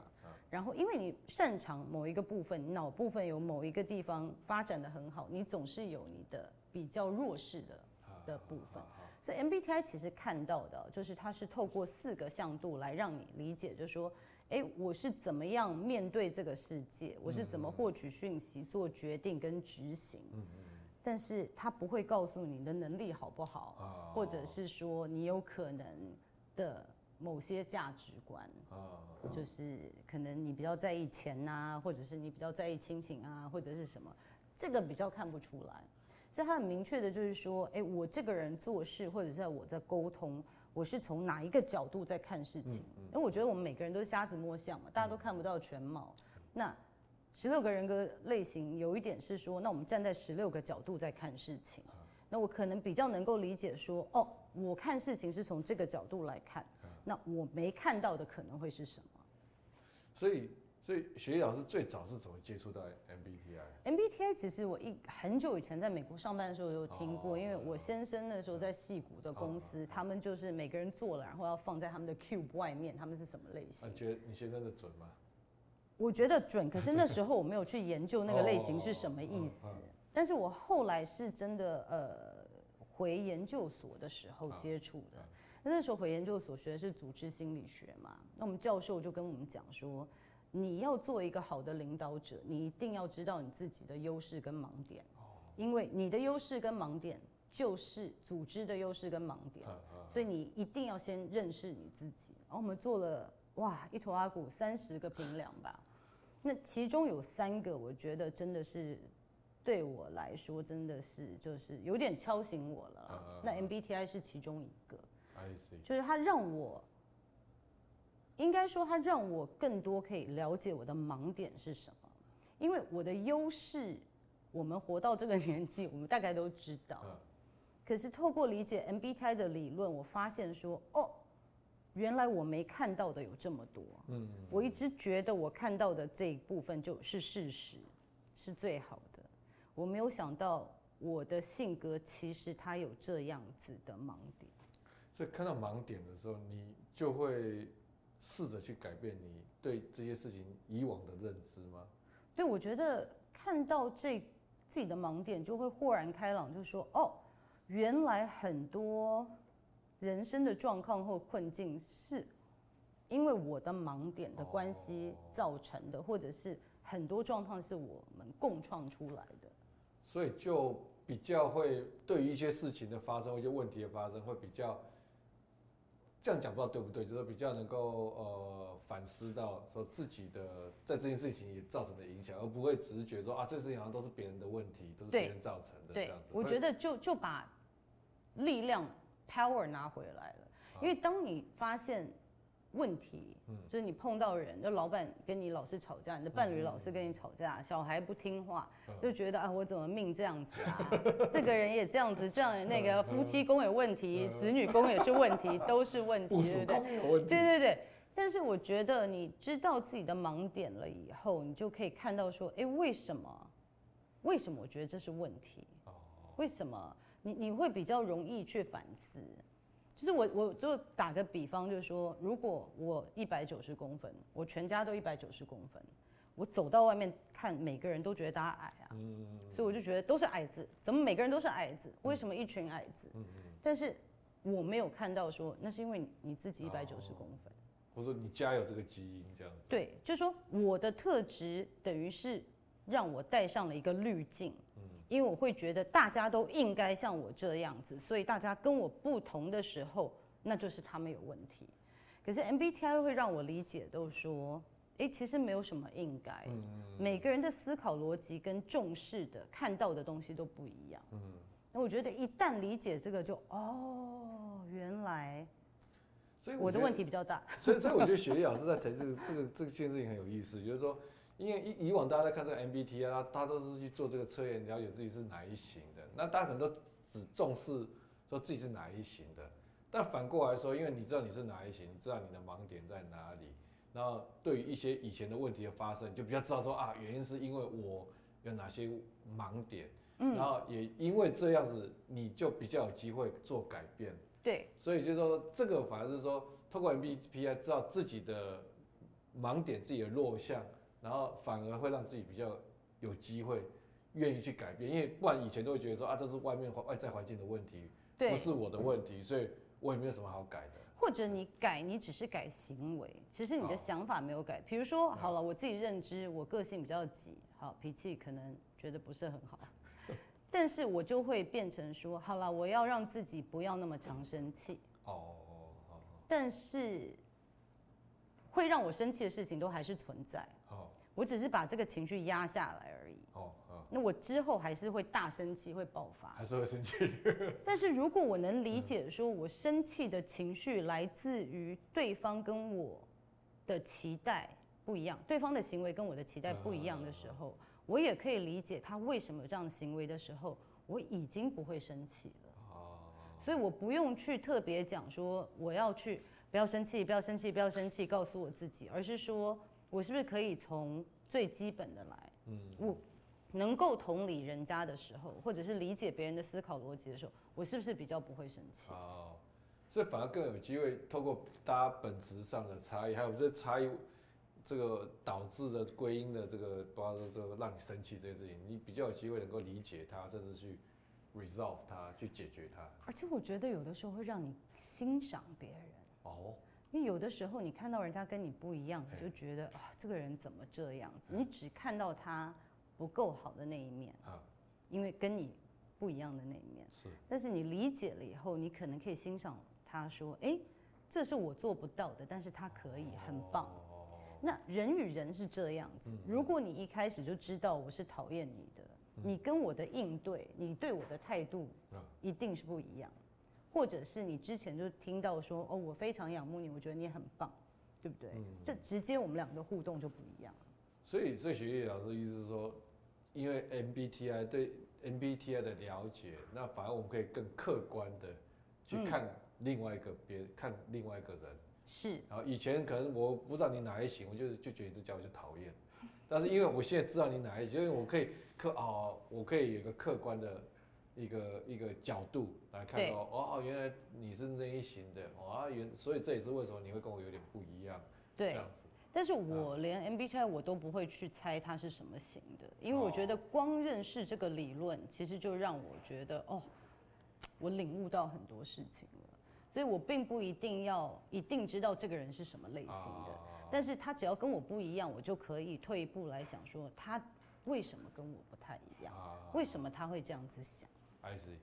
然后因为你擅长某一个部分，你脑部分有某一个地方发展的很好，你总是有你的比较弱势的的部分。所以 MBTI 其实看到的，就是它是透过四个向度来让你理解，就是说，哎，我是怎么样面对这个世界，我是怎么获取讯息、做决定跟执行。但是它不会告诉你的能力好不好，或者是说你有可能的某些价值观，就是可能你比较在意钱啊，或者是你比较在意亲情啊，或者是什么，这个比较看不出来。所以他很明确的，就是说，哎，我这个人做事或者是我在沟通，我是从哪一个角度在看事情？因为我觉得我们每个人都是瞎子摸象嘛，大家都看不到全貌。那十六个人格类型有一点是说，那我们站在十六个角度在看事情，那我可能比较能够理解说，哦，我看事情是从这个角度来看，那我没看到的可能会是什么？所以。所以雪莉老师最早是怎么接触到 MBTI？MBTI 其实我一很久以前在美国上班的时候有听过，因为我先生那时候在戏谷的公司，他们就是每个人做了，然后要放在他们的 Cube 外面，他们是什么类型？你觉得你先生的准吗？我觉得准，可是那时候我没有去研究那个类型是什么意思。但是我后来是真的呃回研究所的时候接触的，那时候回研究所学的是组织心理学嘛，那我们教授就跟我们讲说。你要做一个好的领导者，你一定要知道你自己的优势跟盲点，因为你的优势跟盲点就是组织的优势跟盲点，所以你一定要先认识你自己。然后我们做了哇一坨阿古三十个评量吧，那其中有三个我觉得真的是对我来说真的是就是有点敲醒我了。那 MBTI 是其中一个，就是它让我。应该说，它让我更多可以了解我的盲点是什么，因为我的优势，我们活到这个年纪，我们大概都知道。可是透过理解 MBTI 的理论，我发现说，哦，原来我没看到的有这么多。嗯，我一直觉得我看到的这一部分就是事实，是最好的。我没有想到我的性格其实它有这样子的盲点。所以看到盲点的时候，你就会。试着去改变你对这些事情以往的认知吗？对，我觉得看到这自己的盲点，就会豁然开朗，就说哦，原来很多人生的状况或困境是因为我的盲点的关系造成的，或者是很多状况是我们共创出来的。所以就比较会对于一些事情的发生，一些问题的发生，会比较。这样讲不知道对不对，就是比较能够呃反思到说自己的在这件事情也造成的影响，而不会只是觉得说啊，这事情好像都是别人的问题，都是别人造成的这样子。我觉得就就把力量 power 拿回来了，因为当你发现。问题，就是你碰到人，就老板跟你老是吵架，你的伴侣老是跟你吵架，小孩不听话，就觉得啊，我怎么命这样子啊？这个人也这样子，这样那个夫妻宫有问题，子女宫也是问题，都是问题，对不对？对对对。但是我觉得你知道自己的盲点了以后，你就可以看到说，哎，为什么为什么我觉得这是问题？哦，为什么你你会比较容易去反思？就是我我就打个比方，就是说，如果我一百九十公分，我全家都一百九十公分，我走到外面看，每个人都觉得大家矮啊，嗯，所以我就觉得都是矮子，怎么每个人都是矮子？为什么一群矮子？但是我没有看到说，那是因为你自己一百九十公分，或者说你家有这个基因这样子。对，就是说我的特质等于是让我带上了一个滤镜。因为我会觉得大家都应该像我这样子，所以大家跟我不同的时候，那就是他们有问题。可是 MBTI 会让我理解，都说，哎，其实没有什么应该，每个人的思考逻辑跟重视的看到的东西都不一样。嗯，那我觉得一旦理解这个就，就哦，原来，所以我的问题比较大。所以，所以我觉得雪莉老师在谈这个这个这个件事情很有意思，就是说。因为以以往大家在看这个 MBTI 啊，他都是去做这个测验，了解自己是哪一型的。那大家可能都只重视说自己是哪一型的，但反过来说，因为你知道你是哪一型，你知道你的盲点在哪里，然后对于一些以前的问题的发生，你就比较知道说啊，原因是因为我有哪些盲点，嗯，然后也因为这样子，你就比较有机会做改变。对，所以就是说这个反而是说，透过 MBTI 知道自己的盲点、自己的弱项。然后反而会让自己比较有机会愿意去改变，因为不然以前都会觉得说啊，这是外面外在环境的问题，不是我的问题，所以我也没有什么好改的。或者你改，你只是改行为，其实你的想法没有改。比如说，好了，我自己认知，我个性比较急，好，脾气可能觉得不是很好，但是我就会变成说，好了，我要让自己不要那么常生气。哦。但是会让我生气的事情都还是存在。我只是把这个情绪压下来而已。哦，那我之后还是会大生气，会爆发。还是会生气。但是如果我能理解，说我生气的情绪来自于对方跟我的期待不一样，对方的行为跟我的期待不一样的时候，我也可以理解他为什么有这样的行为的时候，我已经不会生气了。哦。所以我不用去特别讲说我要去不要生气，不要生气，不要生气，告诉我自己，而是说。我是不是可以从最基本的来？嗯，我能够同理人家的时候，或者是理解别人的思考逻辑的时候，我是不是比较不会生气？哦，所以反而更有机会透过大家本质上的差异，还有这差异，这个导致的归因的这个，包括这个让你生气这些事情，你比较有机会能够理解它，甚至去 resolve 它，去解决它。而且我觉得有的时候会让你欣赏别人。哦。因为有的时候你看到人家跟你不一样，你就觉得啊，这个人怎么这样子？你只看到他不够好的那一面，因为跟你不一样的那一面。是。但是你理解了以后，你可能可以欣赏他说，哎，这是我做不到的，但是他可以，很棒。那人与人是这样子，如果你一开始就知道我是讨厌你的，你跟我的应对，你对我的态度，一定是不一样。或者是你之前就听到说哦，我非常仰慕你，我觉得你很棒，对不对？嗯、这直接我们两个的互动就不一样。所以这雪莉老师意思是说，因为 MBTI 对 MBTI 的了解，那反而我们可以更客观的去看另外一个别、嗯、看另外一个人。是。然后以前可能我不知道你哪一型，我就就觉得这家伙就讨厌。但是因为我现在知道你哪一型，因为我可以客哦，我可以有一个客观的。一个一个角度来看到哦，原来你是那一型的哦，原所以这也是为什么你会跟我有点不一样，对，这样子。但是我连 MBTI 我都不会去猜它是什么型的，因为我觉得光认识这个理论，其实就让我觉得哦，我领悟到很多事情了。所以我并不一定要一定知道这个人是什么类型的，但是他只要跟我不一样，我就可以退一步来想说他为什么跟我不太一样，为什么他会这样子想。I see，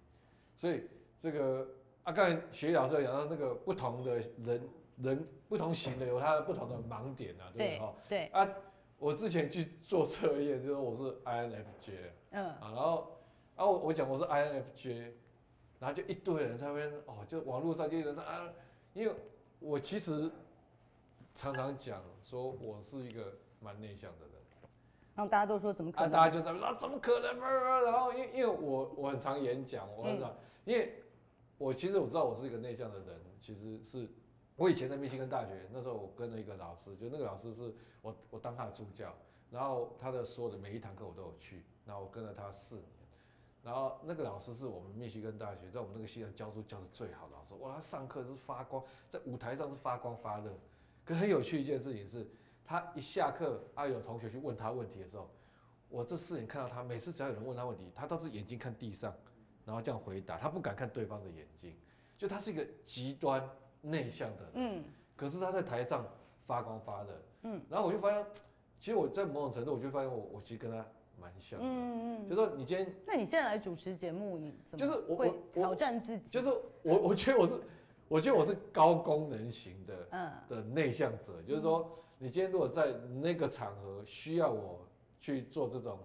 所以这个啊，刚才雪莉老师讲到那个不同的人人不同型的有他的不同的盲点啊，对不对？对啊，我之前去做测验，就说我是 INFJ，嗯啊，然后啊我我讲我是 INFJ，然后就一堆人在那边哦，就网络上就有人说啊，因为我其实常常讲说我是一个蛮内向的人。然后大家都说怎么可能？啊、大家就在说怎么可能？然后因为因为我我很常演讲，我很常，嗯、因为我其实我知道我是一个内向的人，其实是我以前在密西根大学那时候，我跟了一个老师，就那个老师是我我当他的助教，然后他的所有的每一堂课我都有去，然后我跟了他四年，然后那个老师是我们密西根大学在我们那个系上教书教的最好的老师，哇，他上课是发光，在舞台上是发光发热。可很有趣一件事情是，他一下课啊，有同学去问他问题的时候，我这四眼看到他，每次只要有人问他问题，他都是眼睛看地上，然后这样回答，他不敢看对方的眼睛，就他是一个极端内向的人，嗯，可是他在台上发光发热，嗯，然后我就发现，其实我在某种程度，我就发现我我其实跟他蛮像的，嗯嗯，就说你今天，那你现在来主持节目，你怎么就是我会挑战自己？就是我我觉得我是。我觉得我是高功能型的，嗯，的内向者，就是说，你今天如果在那个场合需要我去做这种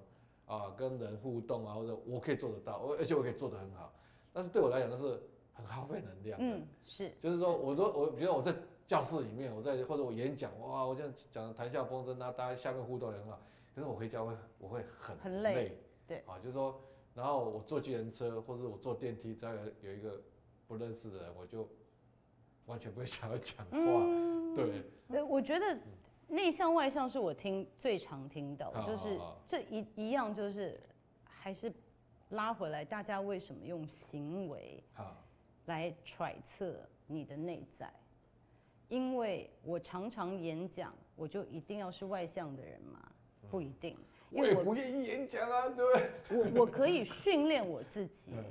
啊跟人互动啊，或者我可以做得到，而而且我可以做得很好，但是对我来讲那是很耗费能量的，嗯，是，就是说，我说我比如我在教室里面，我在或者我演讲，哇，我这样讲的谈笑风生，那大家下面互动也很好，可是我回家会我会很很累，对，啊，就是说，然后我坐计程车或者我坐电梯，只要有有一个不认识的人，我就。完全不会想要讲话，嗯、对。我觉得内向外向是我听最常听到就是这一一样，就是还是拉回来，大家为什么用行为来揣测你的内在？因为我常常演讲，我就一定要是外向的人吗？不一定。因为我，不愿意演讲啊，对不对？我我可以训练我自己。嗯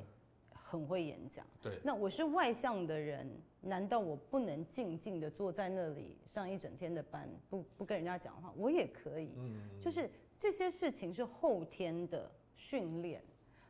很会演讲，对。那我是外向的人，难道我不能静静的坐在那里上一整天的班，不不跟人家讲话？我也可以。嗯。就是这些事情是后天的训练。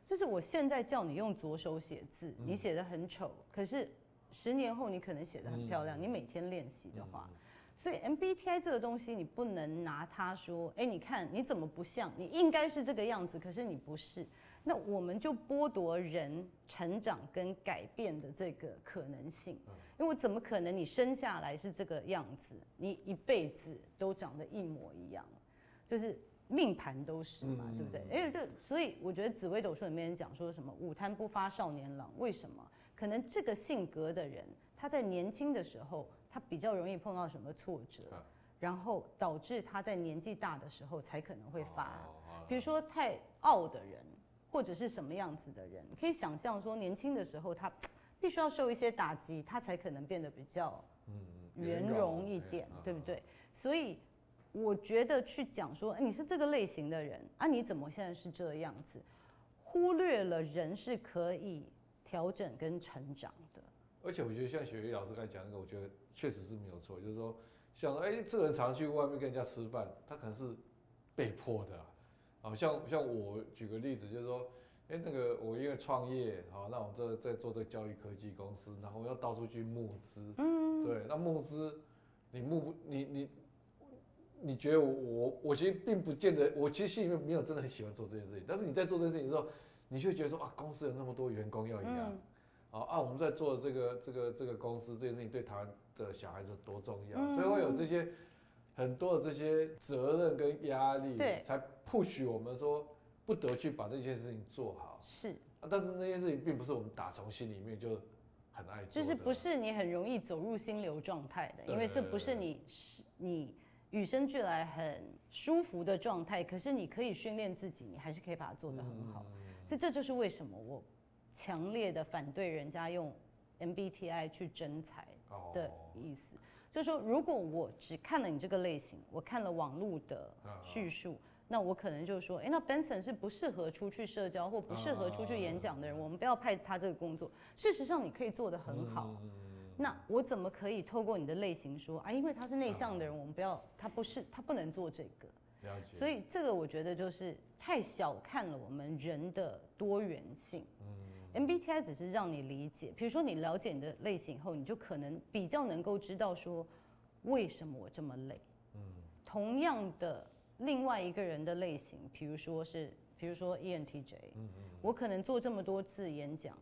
就是我现在叫你用左手写字，你写的很丑，可是十年后你可能写的很漂亮。你每天练习的话，所以 MBTI 这个东西你不能拿它说，哎，你看你怎么不像？你应该是这个样子，可是你不是。那我们就剥夺人成长跟改变的这个可能性，因为怎么可能你生下来是这个样子，你一辈子都长得一模一样，就是命盘都是嘛，对不对？哎，对，所以我觉得紫微斗数里面讲说什么“午贪不发少年郎”，为什么？可能这个性格的人，他在年轻的时候，他比较容易碰到什么挫折，然后导致他在年纪大的时候才可能会发，比如说太傲的人。或者是什么样子的人，可以想象说，年轻的时候他必须要受一些打击，他才可能变得比较圆融一点，对不对？所以我觉得去讲说，你是这个类型的人啊，你怎么现在是这样子？忽略了人是可以调整跟成长的。而且我觉得像雪莉老师刚才讲那个，我觉得确实是没有错，就是说，像哎，这个人常常去外面跟人家吃饭，他可能是被迫的啊。好像像我举个例子，就是说，哎，那个我因为创业，好，那我这在做这个教育科技公司，然后要到处去募资，嗯，对，那募资，你募不，你你，你觉得我我我其实并不见得，我其实心里面没有真的很喜欢做这件事情，但是你在做这件事情的时候，你就觉得说啊，公司有那么多员工要养，啊、嗯、啊，我们在做这个这个这个公司这件事情对台湾的小孩子多重要，嗯、所以会有这些。很多的这些责任跟压力，对，才 push 我们说不得去把这些事情做好。是，但是那些事情并不是我们打从心里面就很爱做，就是不是你很容易走入心流状态的，因为这不是你是你与生俱来很舒服的状态。可是你可以训练自己，你还是可以把它做得很好。所以这就是为什么我强烈的反对人家用 MBTI 去征才的意思。就是说，如果我只看了你这个类型，我看了网络的叙述，那我可能就说，哎，那 Benson 是不适合出去社交或不适合出去演讲的人，我们不要派他这个工作。事实上，你可以做得很好。那我怎么可以透过你的类型说啊？因为他是内向的人，我们不要，他不是，他不能做这个。了解。所以这个我觉得就是太小看了我们人的多元性。MBTI 只是让你理解，比如说你了解你的类型后，你就可能比较能够知道说，为什么我这么累。嗯，同样的另外一个人的类型，比如说是，比如说 ENTJ，嗯嗯，我可能做这么多次演讲，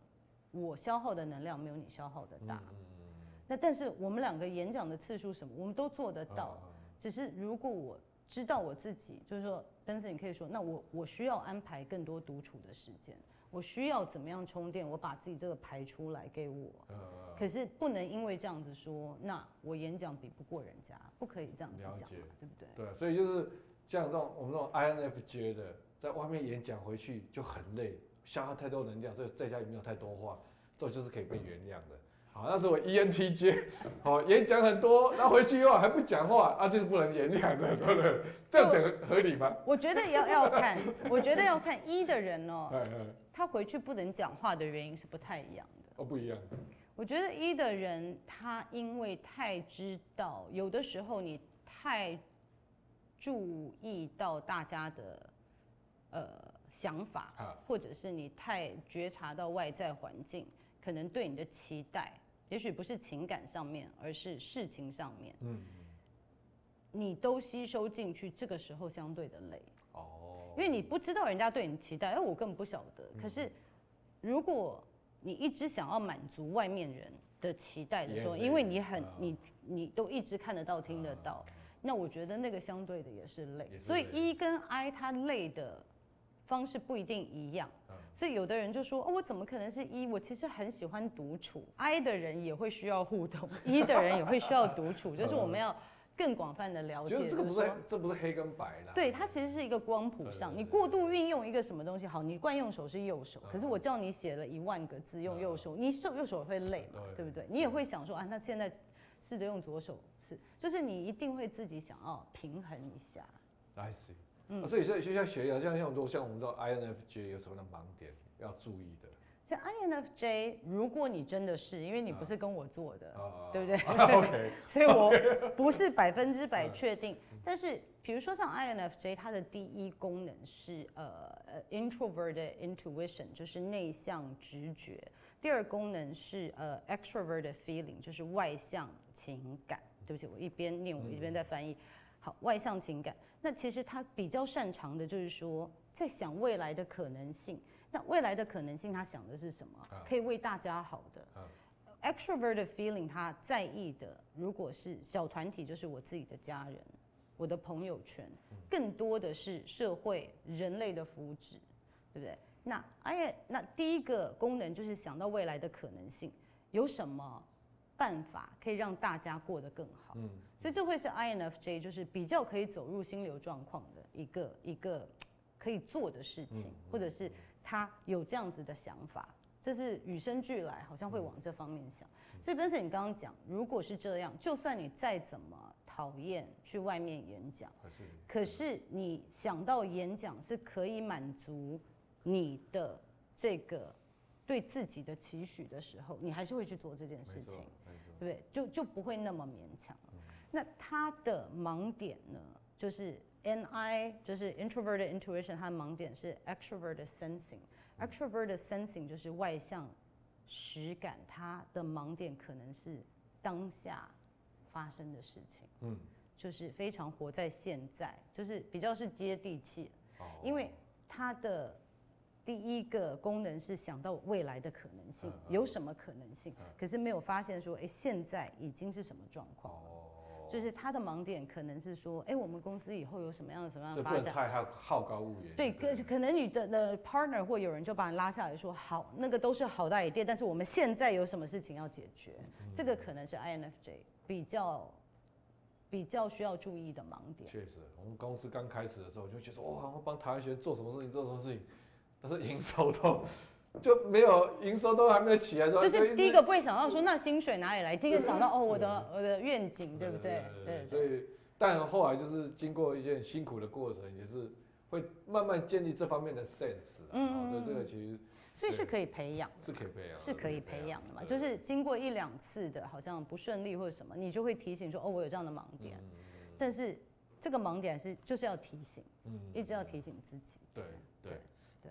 我消耗的能量没有你消耗的大。嗯嗯，那但是我们两个演讲的次数什么，我们都做得到，只是如果我知道我自己，就是说，Benson 你可以说，那我我需要安排更多独处的时间。我需要怎么样充电？我把自己这个排出来给我。可是不能因为这样子说，那我演讲比不过人家，不可以这样子讲，对不对？对，所以就是像这种我们这种 INFJ 的在外面演讲回去就很累，消耗太多能量，所以在家里没有太多话，这就是可以被原谅的。好，那是我 ENTJ，好，演讲很多，然后回去以后还不讲话，啊，就是不能原谅的，对不对？这样讲合理吗？我觉得要要看，我觉得要看一的人哦，他回去不能讲话的原因是不太一样的。哦，不一样。我觉得一的人他因为太知道，有的时候你太注意到大家的呃想法，或者是你太觉察到外在环境可能对你的期待。也许不是情感上面，而是事情上面，嗯，你都吸收进去，这个时候相对的累。哦，因为你不知道人家对你期待，哎，我根本不晓得。可是如果你一直想要满足外面人的期待的时候，因为你很你你都一直看得到听得到，那我觉得那个相对的也是累。所以一跟 I 它累的方式不一定一样。所以有的人就说：“哦，我怎么可能是一我其实很喜欢独处。I 的人也会需要互动，E 的人也会需要独处，就是我们要更广泛的了解。这个不是这不是黑跟白的。对，它其实是一个光谱上，你过度运用一个什么东西，好，你惯用手是右手，可是我叫你写了一万个字用右手，你手右手会累嘛，对不对？你也会想说啊，那现在试着用左手，是，就是你一定会自己想要平衡一下。I see。嗯，所以所以就像学一样，像像多像我们知道 INFJ 有什么的盲点要注意的。像 INFJ，如果你真的是，因为你不是跟我做的，啊、对不对、啊？OK。所以我不是百分之百确定。但是比如说像 INFJ，它的第一功能是呃呃 introverted intuition，就是内向直觉。第二功能是呃 extroverted feeling，就是外向情感。对不起，我一边念我一边在翻译。好，外向情感。那其实他比较擅长的就是说，在想未来的可能性。那未来的可能性，他想的是什么？可以为大家好的。Extroverted feeling，他在意的，如果是小团体，就是我自己的家人、我的朋友圈，更多的是社会人类的福祉，对不对？那哎，那第一个功能就是想到未来的可能性，有什么办法可以让大家过得更好？嗯。所以这会是 INFJ，就是比较可以走入心流状况的一个一个可以做的事情，或者是他有这样子的想法，这是与生俱来，好像会往这方面想。所以 Benson，你刚刚讲，如果是这样，就算你再怎么讨厌去外面演讲，可是你想到演讲是可以满足你的这个对自己的期许的时候，你还是会去做这件事情，对不对？就就不会那么勉强。那他的盲点呢，就是 N I，就是 introverted intuition，他的盲点是 extroverted sensing，extroverted sensing 就是外向实感，他的盲点可能是当下发生的事情，嗯，就是非常活在现在，就是比较是接地气，因为他的第一个功能是想到未来的可能性，有什么可能性，可是没有发现说，哎，现在已经是什么状况。就是他的盲点可能是说，哎，我们公司以后有什么样的什么样的发展？太好好高骛远。对，可可能你的的 partner 或有人就把你拉下来说，好，那个都是好的 idea，但是我们现在有什么事情要解决？嗯、这个可能是 INFJ 比较比较需要注意的盲点。确实，我们公司刚开始的时候，我就觉得哇，我帮台湾学做什么事情，做什么事情，但是营收都。就没有营收都还没有起来，就是第一个不会想到说那薪水哪里来，第一个想到哦我的我的愿景对不对？对，所以但后来就是经过一些辛苦的过程，也是会慢慢建立这方面的 sense。嗯，所以这个其实所以是可以培养，是可以培养，是可以培养的嘛。就是经过一两次的好像不顺利或者什么，你就会提醒说哦我有这样的盲点，但是这个盲点是就是要提醒，嗯，一直要提醒自己。对对。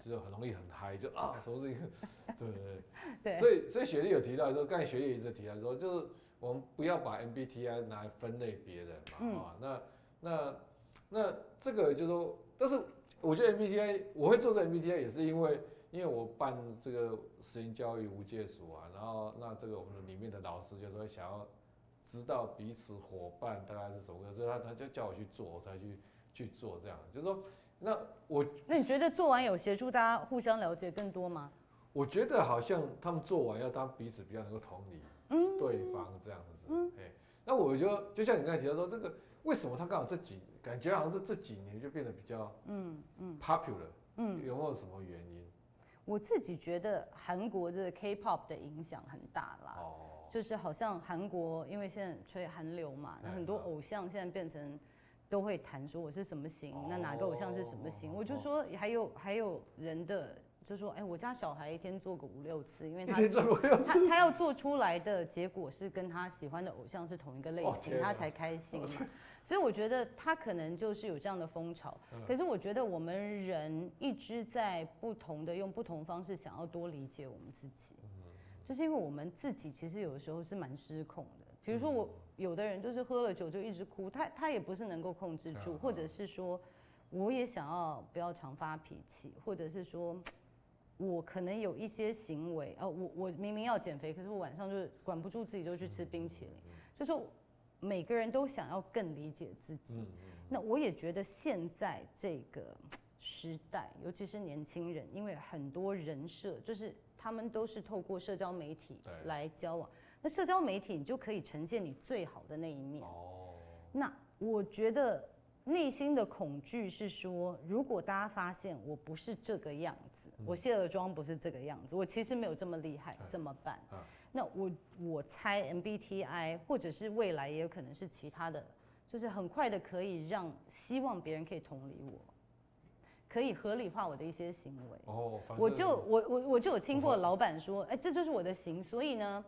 就是很容易很嗨，就啊 什么事情，对对对，对。所以所以雪莉有提到说，刚才雪莉一直提到说，就是我们不要把 MBTI 拿来分类别人嘛，嗯、啊，那那那这个就是说，但是我觉得 MBTI 我会做这 MBTI 也是因为，因为我办这个实营教育无界塾啊，然后那这个我们里面的老师就说想要知道彼此伙伴大概是什么，所以他他就叫我去做，我才去去做这样，就是说。那我那你觉得做完有协助大家互相了解更多吗？我觉得好像他们做完要当彼此比较能够同理，嗯，对方这样子，嗯，哎，那我就就像你刚才提到说，这个为什么他刚好这几感觉好像是这几年就变得比较，嗯嗯，popular，嗯，有没有什么原因？我自己觉得韩国这个 K-pop 的影响很大啦。哦，就是好像韩国因为现在吹韩流嘛，那很多偶像现在变成都会谈说我是什么型，那哪个偶像是什么型？我就说还有还有人的。就说，哎、欸，我家小孩一天做个五六次，因为他他他要做出来的结果是跟他喜欢的偶像是同一个类型，哦、他才开心嘛。所以我觉得他可能就是有这样的风潮。可是我觉得我们人一直在不同的用不同方式想要多理解我们自己，就是因为我们自己其实有的时候是蛮失控的。比如说我有的人就是喝了酒就一直哭，他他也不是能够控制住，或者是说我也想要不要常发脾气，或者是说。我可能有一些行为，哦，我我明明要减肥，可是我晚上就是管不住自己，就去吃冰淇淋。就说每个人都想要更理解自己，那我也觉得现在这个时代，尤其是年轻人，因为很多人设就是他们都是透过社交媒体来交往，那社交媒体你就可以呈现你最好的那一面。那我觉得内心的恐惧是说，如果大家发现我不是这个样子。我卸了妆不是这个样子，我其实没有这么厉害，怎么办？那我我猜 MBTI 或者是未来也有可能是其他的，就是很快的可以让希望别人可以同理我，可以合理化我的一些行为。哦，我就我我我就有听过老板说，哎，这就是我的行，所以呢。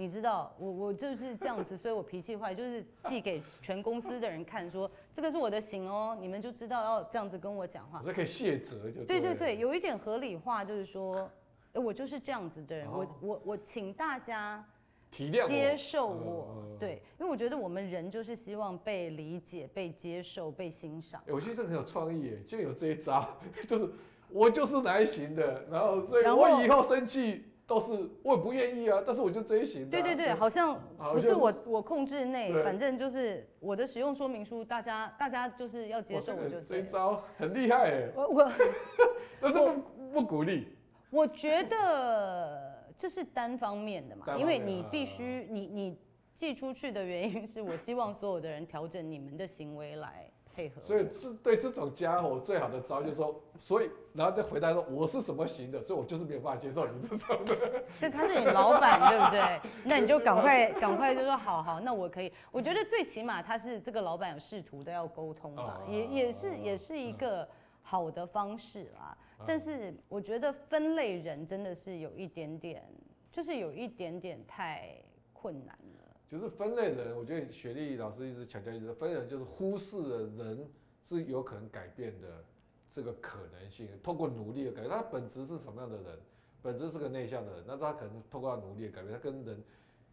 你知道我我就是这样子，所以我脾气坏，就是寄给全公司的人看，说这个是我的型哦，你们就知道要这样子跟我讲话。这可以卸责就对。对对对，有一点合理化，就是说，哎，我就是这样子的人，我我我请大家体谅接受我，对，因为我觉得我们人就是希望被理解、被接受、被欣赏。我觉得这个很有创意，就有这一招，就是我就是哪一型的，然后所以我以后生气。都是我也不愿意啊，但是我就这一型。对对对，好像不是我我控制内，反正就是我的使用说明书，大家大家就是要接受我就对。这一招很厉害哎。我我，但是不不鼓励。我觉得这是单方面的嘛，因为你必须你你寄出去的原因是我希望所有的人调整你们的行为来。配合，所以这对这种家伙最好的招就是说，所以然后再回答说我是什么型的，所以我就是没有办法接受你这种的。但他是你老板，对不对？那你就赶快赶快就说好好，那我可以。我觉得最起码他是这个老板有试图的要沟通嘛，也也是也是一个好的方式啦。但是我觉得分类人真的是有一点点，就是有一点点太困难。就是分类人，我觉得雪莉老师一直强调，就是分类人就是忽视了人是有可能改变的这个可能性，通过努力的改变。他本质是什么样的人？本质是个内向的人，那他可能通过他努力的改变，他跟人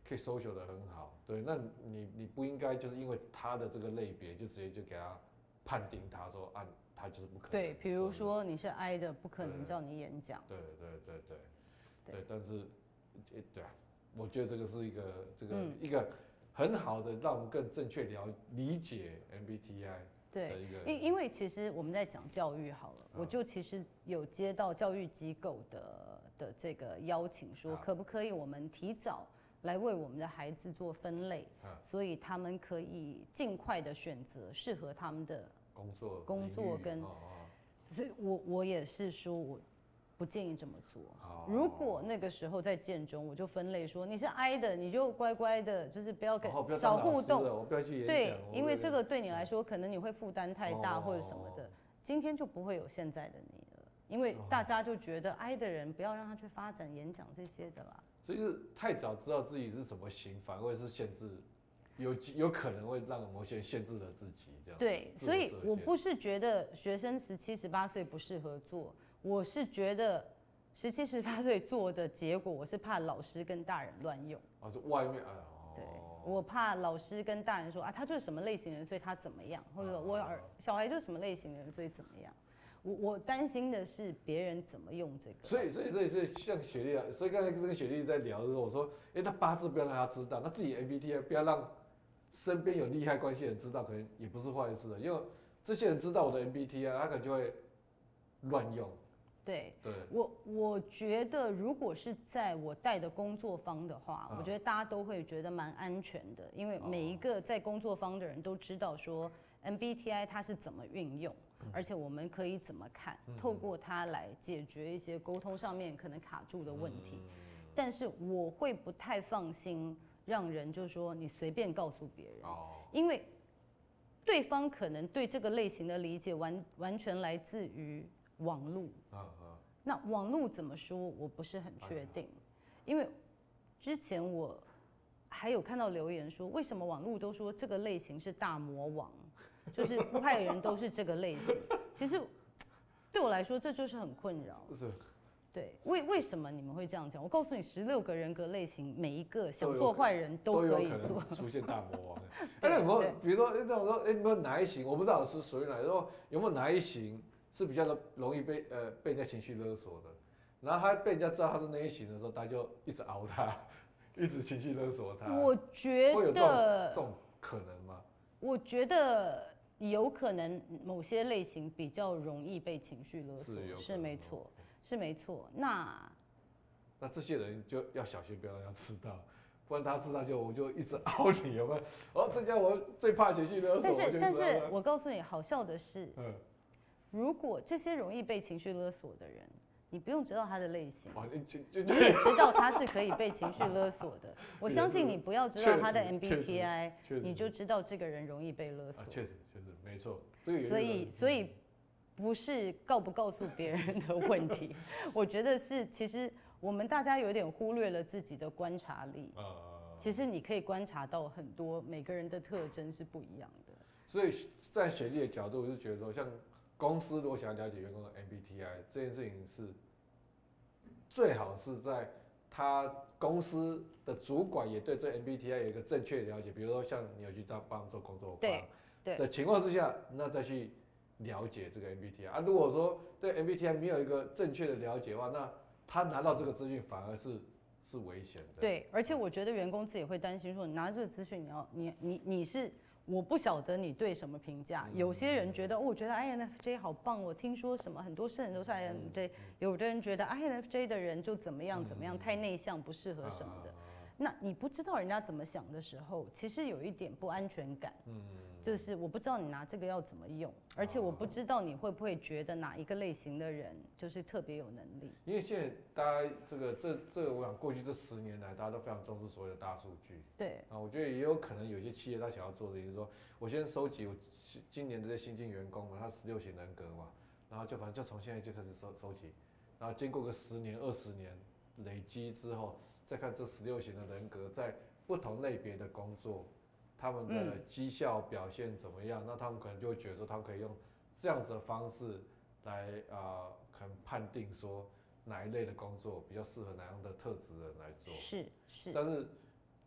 可以 social 的很好。对，那你你不应该就是因为他的这个类别就直接就给他判定他说啊，他就是不可能。对，比如说你是 I 的，不可能叫你演讲。对对对对对，对，但是，对啊。我觉得这个是一个这个一个很好的让我们更正确了理解 MBTI 的一个。因因为其实我们在讲教育好了，我就其实有接到教育机构的的这个邀请，说可不可以我们提早来为我们的孩子做分类，所以他们可以尽快的选择适合他们的工作工作跟。所以我我也是说我。不建议这么做。如果那个时候在建中，我就分类说你是 I 的，你就乖乖的，就是不要跟少互动。对，因为这个对你来说，可能你会负担太大或者什么的。今天就不会有现在的你了，因为大家就觉得 I 的人不要让他去发展演讲这些的啦。所以是太早知道自己是什么型，反而会是限制，有有可能会让某些人限制了自己这样。对，所以我不是觉得学生十七十八岁不适合做。我是觉得十七十八岁做的结果，我是怕老师跟大人乱用。啊，是外面啊。对，我怕老师跟大人说啊，他就是什么类型的人，所以他怎么样，或者我儿小孩就是什么类型的人，所以怎么样。我我担心的是别人怎么用这个。所以所以所以所以像雪莉啊，所以刚才跟雪莉在聊的时候，我说，哎，他八字不要让他知道，他自己 MBTI 不要让身边有利害关系的人知道，可能也不是坏事的，因为这些人知道我的 MBTI，他可能就会乱用。对，对。我我觉得，如果是在我带的工作方的话，我觉得大家都会觉得蛮安全的，因为每一个在工作方的人都知道说 MBTI 它是怎么运用，而且我们可以怎么看，透过它来解决一些沟通上面可能卡住的问题。但是我会不太放心让人就说你随便告诉别人，因为对方可能对这个类型的理解完完全来自于网络。那网路怎么说，我不是很确定，因为之前我还有看到留言说，为什么网路都说这个类型是大魔王，就是不害人都是这个类型。其实对我来说，这就是很困扰。是。对，为为什么你们会这样讲？我告诉你，十六个人格类型，每一个想做坏人都可以做，出现大魔王。但是有没有，比如说，哎，这种说，哎，有没有哪一型？我不知道是属于哪一种，有没有哪一型是比较的容易被呃被人家情绪勒索的？然后他被人家知道他是那一型的时候，他就一直熬他，一直情绪勒索他。我觉得这种可能吗？我觉得有可能，某些类型比较容易被情绪勒索，是，是没错。是没错，那那这些人就要小心，不要让他知道，不然他知道就我就一直凹你，有没有？哦，这家我最怕情绪勒索。但是但是我告诉你，好笑的是，嗯，如果这些容易被情绪勒索的人，你不用知道他的类型，你也知道他是可以被情绪勒索的。我相信你不要知道他的 MBTI，你就知道这个人容易被勒索。确实确实没错，这个所以所以。不是告不告诉别人的问题，我觉得是其实我们大家有点忽略了自己的观察力。其实你可以观察到很多每个人的特征是不一样的。所以在学历的角度，我就觉得说，像公司如果想要了解员工的 MBTI 这件事情，是最好是在他公司的主管也对这 MBTI 有一个正确的了解。比如说像你有去帮帮做工作对的情况之下，那再去。了解这个 MBTI 啊，如果说对 MBTI 没有一个正确的了解的话，那他拿到这个资讯反而是是危险的。对，而且我觉得员工自己会担心说，你拿这个资讯，你要你你你是我不晓得你对什么评价。有些人觉得，哦，我觉得 INFJ 好棒，我听说什么很多圣人都是 INFJ。有的人觉得 INFJ 的人就怎么样怎么样，太内向不适合什么的。那你不知道人家怎么想的时候，其实有一点不安全感。嗯。就是我不知道你拿这个要怎么用，而且我不知道你会不会觉得哪一个类型的人就是特别有能力。因为现在大家这个这这个，我想过去这十年来，大家都非常重视所谓的大数据。对。啊，我觉得也有可能有些企业他想要做的，就是说我先收集我今年这些新进员工嘛，他十六型人格嘛，然后就反正就从现在就开始收收集，然后经过个十年二十年累积之后，再看这十六型的人格在不同类别的工作。他们的绩效表现怎么样？嗯、那他们可能就会觉得说，他们可以用这样子的方式来啊、呃，可能判定说哪一类的工作比较适合哪样的特质的人来做。是是。但是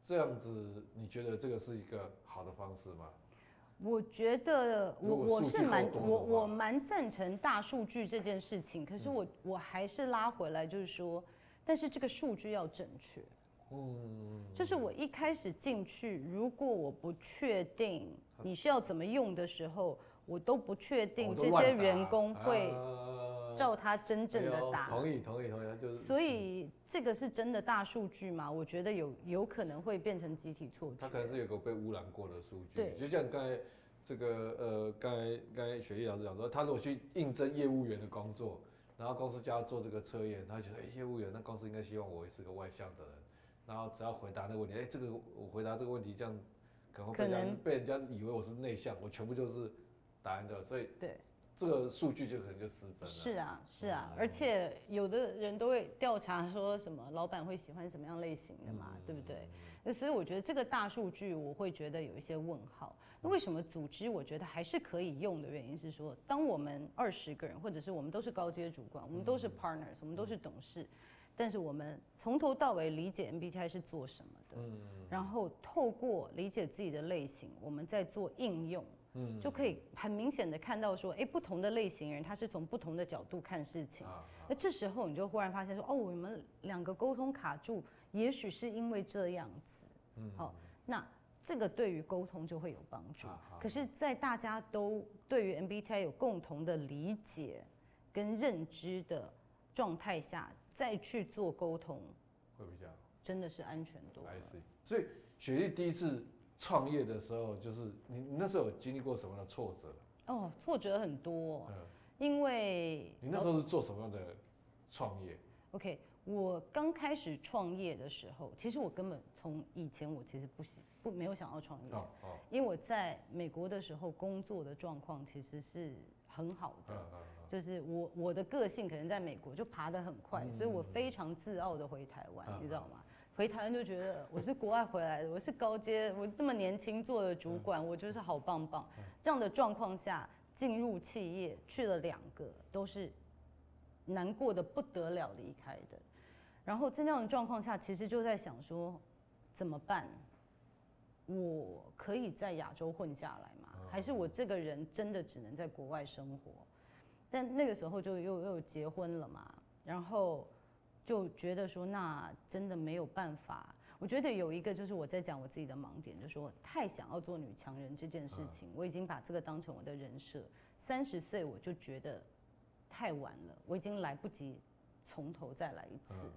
这样子，你觉得这个是一个好的方式吗？我觉得我我是蛮我我蛮赞成大数据这件事情，可是我、嗯、我还是拉回来，就是说，但是这个数据要准确。嗯，就是我一开始进去，如果我不确定你是要怎么用的时候，我都不确定这些员工会照他真正的打。同意同意同意，就是。所以这个是真的大数据吗？我觉得有有可能会变成集体错觉。他可能是有个被污染过的数据。对，就像刚才这个呃，刚才刚才雪莉老师讲说，他如果去应征业务员的工作，然后公司叫他做这个测验，他觉得哎，业务员，那公司应该希望我也是个外向的人。然后只要回答那个问题，哎，这个我回答这个问题，这样可能会被人家被人家以为我是内向，我全部就是答案的，所以对这个数据就可能就失真了。是啊，是啊，嗯、而且有的人都会调查说什么老板会喜欢什么样类型的嘛，嗯、对不对？那所以我觉得这个大数据我会觉得有一些问号。那为什么组织我觉得还是可以用的原因是说，当我们二十个人，或者是我们都是高阶主管，我们都是 partners，我们都是董事。但是我们从头到尾理解 MBTI 是做什么的，嗯，然后透过理解自己的类型，我们在做应用，嗯，就可以很明显的看到说，哎，不同的类型人他是从不同的角度看事情，那这时候你就忽然发现说，哦，我们两个沟通卡住，也许是因为这样子，嗯，好，那这个对于沟通就会有帮助。可是，在大家都对于 MBTI 有共同的理解跟认知的状态下。再去做沟通，会比较真的是安全多。所以雪莉第一次创业的时候，就是你你那时候有经历过什么样的挫折？哦，挫折很多，嗯，因为你那时候是做什么样的创业？OK，我刚开始创业的时候，其实我根本从以前我其实不喜不没有想要创业，哦哦，因为我在美国的时候工作的状况其实是很好的，嗯嗯嗯，就是我我的个性可能在美国就爬得很快，嗯，所以我非常自傲的回台湾，嗯，你知道吗？回台湾就觉得我是国外回来的，我是高阶，我这么年轻做的主管，我就是好棒棒。这样的状况下进入企业去了两个，都是难过的不得了离开的。然后在那样的状况下，其实就在想说怎么办？我可以在亚洲混下来吗？还是我这个人真的只能在国外生活？但那个时候就又又结婚了嘛，然后。就觉得说，那真的没有办法。我觉得有一个就是我在讲我自己的盲点，就是说太想要做女强人这件事情，我已经把这个当成我的人设。三十岁我就觉得太晚了，我已经来不及从头再来一次。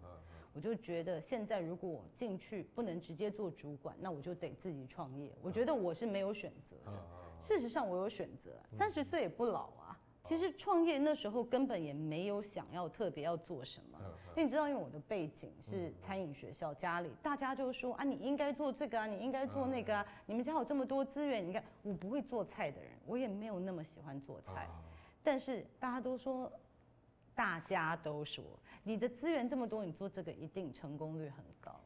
我就觉得现在如果我进去不能直接做主管，那我就得自己创业。我觉得我是没有选择的。事实上我有选择，三十岁也不老啊。其实创业那时候根本也没有想要特别要做什么，因为你知道，因为我的背景是餐饮学校，家里大家就说啊，你应该做这个啊，你应该做那个啊，你们家有这么多资源，你看我不会做菜的人，我也没有那么喜欢做菜，但是大家都说，大家都说你的资源这么多，你做这个一定成功率很高，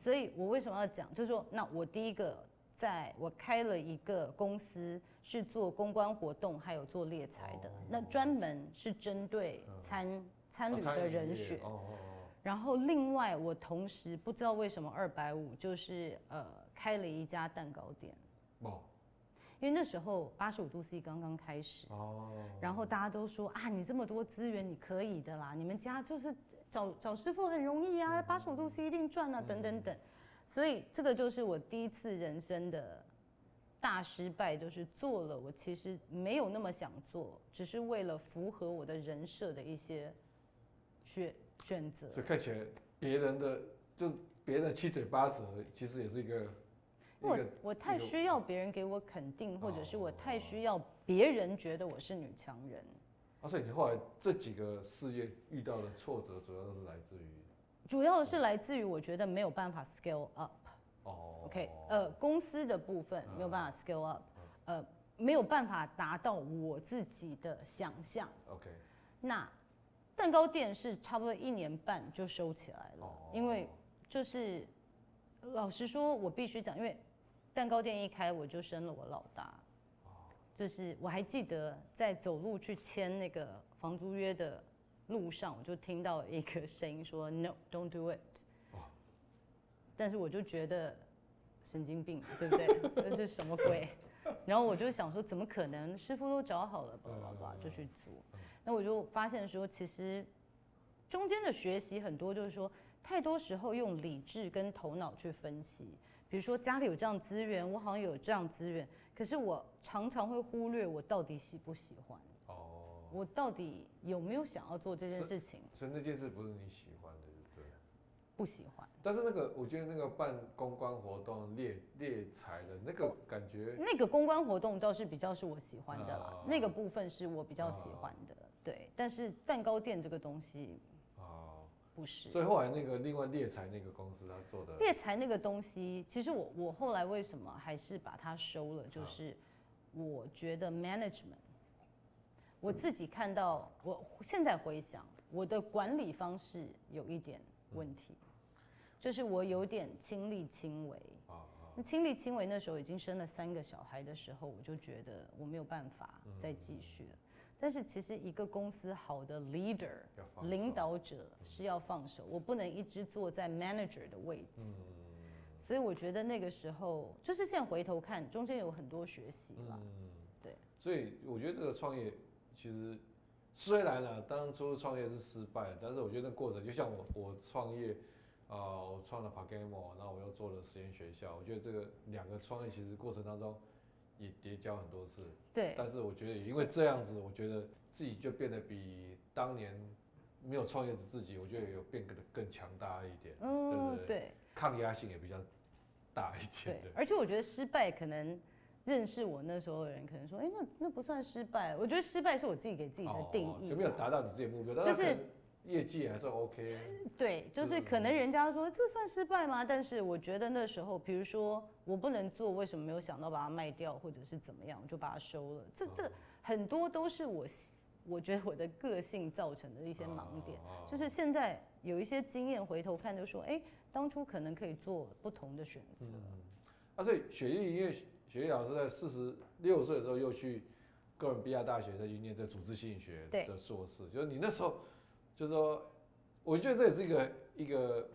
所以我为什么要讲，就是说，那我第一个。在我开了一个公司，是做公关活动，还有做猎才的，那专门是针对餐餐旅的人选。然后另外我同时不知道为什么二百五就是呃开了一家蛋糕店。因为那时候八十五度 C 刚刚开始。然后大家都说啊，你这么多资源，你可以的啦，你们家就是找找师傅很容易啊，八十五度 C 一定赚啊，等等等。所以这个就是我第一次人生的大失败，就是做了我其实没有那么想做，只是为了符合我的人设的一些选选择。所以看起来别人的就是别人的七嘴八舌，其实也是一个。我我太需要别人给我肯定，或者是我太需要别人觉得我是女强人。啊，所以你后来这几个事业遇到的挫折，主要都是来自于。主要是来自于我觉得没有办法 scale up。哦。OK，呃，公司的部分没有办法 scale up，呃，没有办法达到我自己的想象。OK。那蛋糕店是差不多一年半就收起来了，因为就是老实说，我必须讲，因为蛋糕店一开我就生了我老大。就是我还记得在走路去签那个房租约的。路上我就听到一个声音说 “No, don't do it”，但是我就觉得神经病，对不对？这是什么鬼？然后我就想说，怎么可能？师傅都找好了，吧吧吧，就去做。那我就发现说，其实中间的学习很多，就是说，太多时候用理智跟头脑去分析。比如说家里有这样资源，我好像有这样资源，可是我常常会忽略我到底喜不喜欢。我到底有没有想要做这件事情？所以那件事不是你喜欢的，对？不喜欢。但是那个，我觉得那个办公关活动猎猎财的那个感觉，那个公关活动倒是比较是我喜欢的啦，啊、那个部分是我比较喜欢的，啊、对。但是蛋糕店这个东西，啊，不是。所以后来那个另外猎财那个公司他做的猎财那个东西，其实我我后来为什么还是把它收了？就是我觉得 management。我自己看到，我现在回想，我的管理方式有一点问题，就是我有点亲力亲为。那亲力亲为那时候已经生了三个小孩的时候，我就觉得我没有办法再继续了。但是其实一个公司好的 leader 领导者是要放手，我不能一直坐在 manager 的位置。所以我觉得那个时候，就是现在回头看，中间有很多学习了。对。所以我觉得这个创业。其实虽然呢，当初创业是失败的，但是我觉得那过程就像我我创业，啊、呃，我创了 PaGamO，然后我又做了实验学校，我觉得这个两个创业其实过程当中也跌跤很多次。对。但是我觉得也因为这样子，我觉得自己就变得比当年没有创业的自己，我觉得有变得更强大一点。嗯，对不对？对。抗压性也比较大一点。对，而且我觉得失败可能认识我那时候的人可能说，哎、欸，那那不算失败。我觉得失败是我自己给自己的定义，有没有达到你自己的目标？就是业绩还算 OK。对，就是可能人家说这算失败吗？但是我觉得那时候，比如说我不能做，为什么没有想到把它卖掉，或者是怎么样，我就把它收了。这这很多都是我。我觉得我的个性造成的一些盲点，就是现在有一些经验，回头看就说，哎，当初可能可以做不同的选择。嗯，啊，所以雪莉，因为雪莉老师在四十六岁的时候又去哥伦比亚大学再去念这组织心理学的硕士，就是你那时候，就是说，我觉得这也是一个一个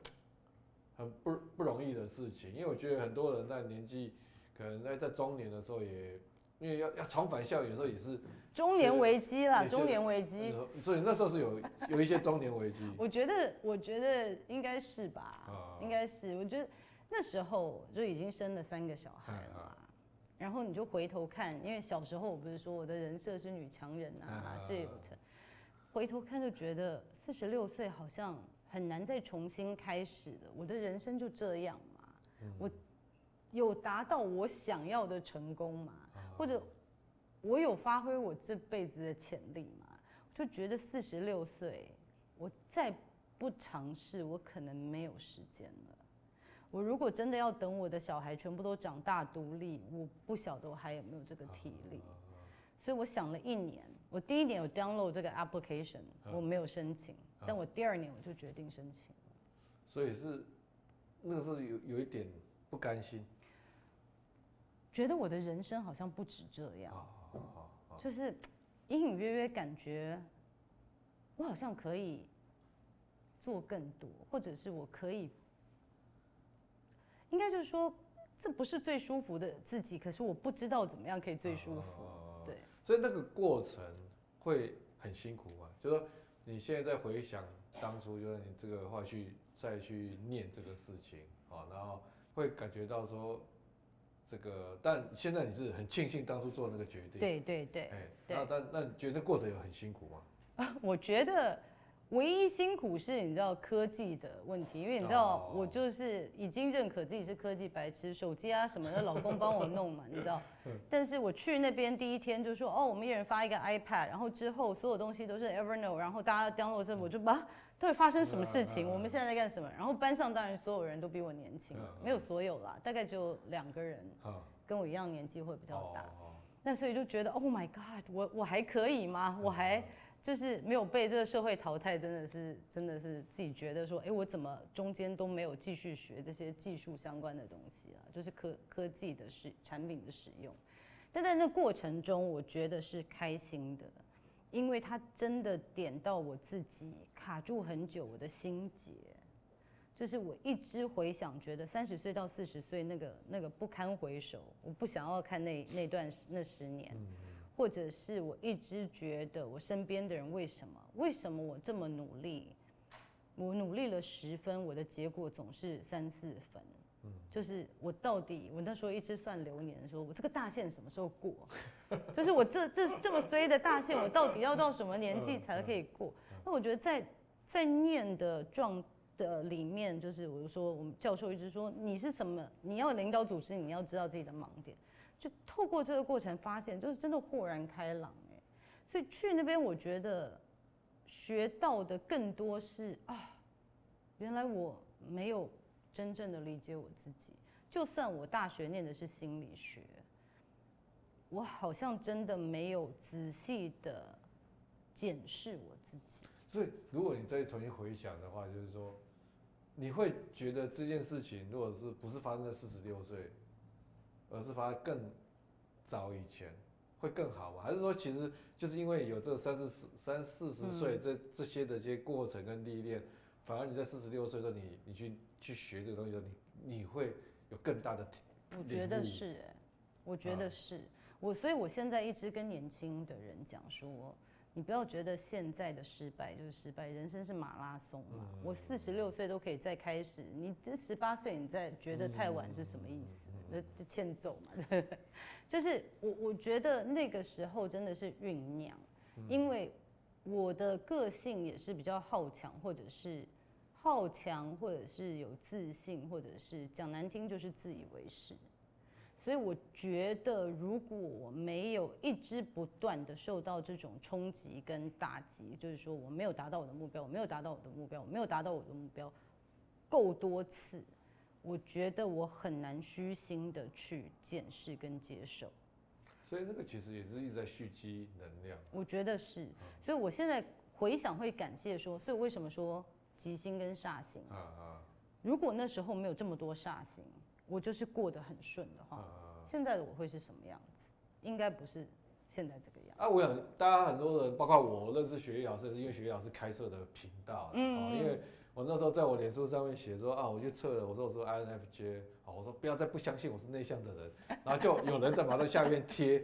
很不不容易的事情，因为我觉得很多人在年纪可能在在中年的时候也。因为要要重返校园，有时候也是中年危机啦，中年危机。所以那时候是有有一些中年危机。我觉得，我觉得应该是吧，应该是。我觉得那时候就已经生了三个小孩了，然后你就回头看，因为小时候我不是说我的人设是女强人啊，事业有成。回头看就觉得四十六岁好像很难再重新开始了，我的人生就这样嘛。我有达到我想要的成功吗？或者我有发挥我这辈子的潜力嘛？就觉得四十六岁，我再不尝试，我可能没有时间了。我如果真的要等我的小孩全部都长大独立，我不晓得我还有没有这个体力。所以我想了一年，我第一年有 download 这个 application，我没有申请，但我第二年我就决定申请。所以是那个时候有有一点不甘心。觉得我的人生好像不止这样，就是 隐隐约约感觉我好像可以做更多，或者是我可以，应该就是说，这不是最舒服的自己，可是我不知道怎么样可以最舒服。对，所以那个过程会很辛苦嘛？就是说你现在在回想当初，就是你这个话去再去念这个事情啊，然后会感觉到说。这个，但现在你是很庆幸当初做那个决定。对对对。哎，那但那你觉得过程有很辛苦吗？我觉得唯一辛苦是你知道科技的问题，因为你知道我就是已经认可自己是科技白痴，手机啊什么的，老公帮我弄嘛，你知道。但是我去那边第一天就说，哦，我们一人发一个 iPad，然后之后所有东西都是 Evernote，然后大家 download 之后我就把。到底发生什么事情？我们现在在干什么？然后班上当然所有人都比我年轻，没有所有啦，大概只有两个人跟我一样年纪会比较大。那所以就觉得，Oh my God，我我还可以吗？我还就是没有被这个社会淘汰，真的是真的是自己觉得说，哎，我怎么中间都没有继续学这些技术相关的东西啊？就是科科技的使产品的使用，但在那过程中，我觉得是开心的。因为它真的点到我自己卡住很久我的心结，就是我一直回想，觉得三十岁到四十岁那个那个不堪回首，我不想要看那那段那十年，或者是我一直觉得我身边的人为什么为什么我这么努力，我努力了十分，我的结果总是三四分。嗯就是我到底，我那时候一直算流年，说我这个大限什么时候过？就是我这这这么衰的大限，我到底要到什么年纪才可以过？那我觉得在在念的状的里面，就是我就说，我们教授一直说，你是什么？你要领导组织，你要知道自己的盲点。就透过这个过程发现，就是真的豁然开朗哎。所以去那边，我觉得学到的更多是啊，原来我没有。真正的理解我自己，就算我大学念的是心理学，我好像真的没有仔细的检视我自己。所以，如果你再重新回想的话，就是说，你会觉得这件事情，如果是不是发生在四十六岁，而是发生更早以前，会更好吗？还是说，其实就是因为有这三四十、三四十岁这这些的这些过程跟历练，反而你在四十六岁的时候，你你去。去学这个东西的时候，你你会有更大的体。我觉得是哎，我觉得是我，所以我现在一直跟年轻的人讲说，你不要觉得现在的失败就是失败，人生是马拉松嘛。我四十六岁都可以再开始，你这十八岁你再觉得太晚是什么意思？那就欠揍嘛，对不对？就是我我觉得那个时候真的是酝酿，因为我的个性也是比较好强，或者是。好强，或者是有自信，或者是讲难听就是自以为是。所以我觉得，如果我没有一直不断的受到这种冲击跟打击，就是说我没有达到我的目标，我没有达到我的目标，我没有达到我的目标够多次，我觉得我很难虚心的去检视跟接受。所以那个其实也是一直在蓄积能量。我觉得是，所以我现在回想会感谢说，所以为什么说吉星跟煞星？如果那时候没有这么多煞星。我就是过得很顺的话，现在的我会是什么样子？应该不是现在这个样子。啊，我想大家很多人，包括我认识雪莉老师，是因为雪莉老师开设的频道。嗯，因为我那时候在我脸书上面写说啊，我去测了，我说我说 INFJ，啊，我说不要再不相信我是内向的人，然后就有人在马上下面贴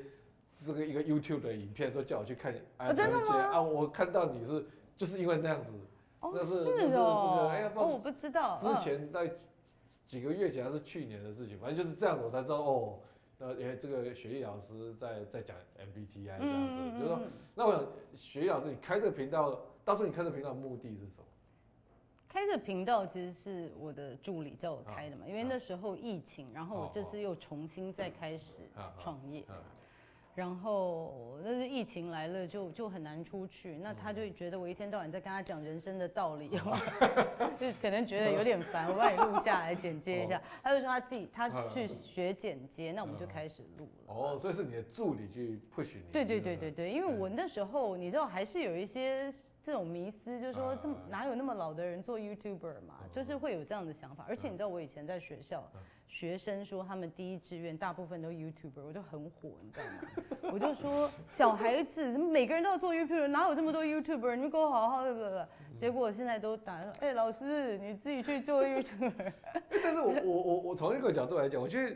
这个一个 YouTube 的影片，说叫我去看 INFJ 啊，我看到你是就是因为那样子，那，是哦，是这个，哎呀，哦，我不知道，之前在。几个月前还是去年的事情，反正就是这样子，我才知道哦，那因为这个雪莉老师在在讲 MBTI 这样子，就是说，那我想雪莉老师，你开这个频道，当初你开这个频道的目的是什么？开这个频道其实是我的助理叫我开的嘛，因为那时候疫情，然后我这次又重新再开始创业。然后但是疫情来了就，就就很难出去。那他就觉得我一天到晚在跟他讲人生的道理，就可能觉得有点烦。我帮你录下来，剪接一下。他就说他自己他去学剪接，那我们就开始录了。哦，所以是你的助理去 push 你。对对对对对，因为我那时候你知道还是有一些这种迷思，就是说这么哪有那么老的人做 YouTuber 嘛，就是会有这样的想法。而且你知道我以前在学校。学生说他们第一志愿大部分都 YouTuber，我就很火，你知道吗？我就说小孩子怎么每个人都要做 YouTuber，哪有这么多 YouTuber？你们给我好好的，不不。结果现在都打说，哎，老师你自己去做 YouTuber。但是我我我我从一个角度来讲，我觉得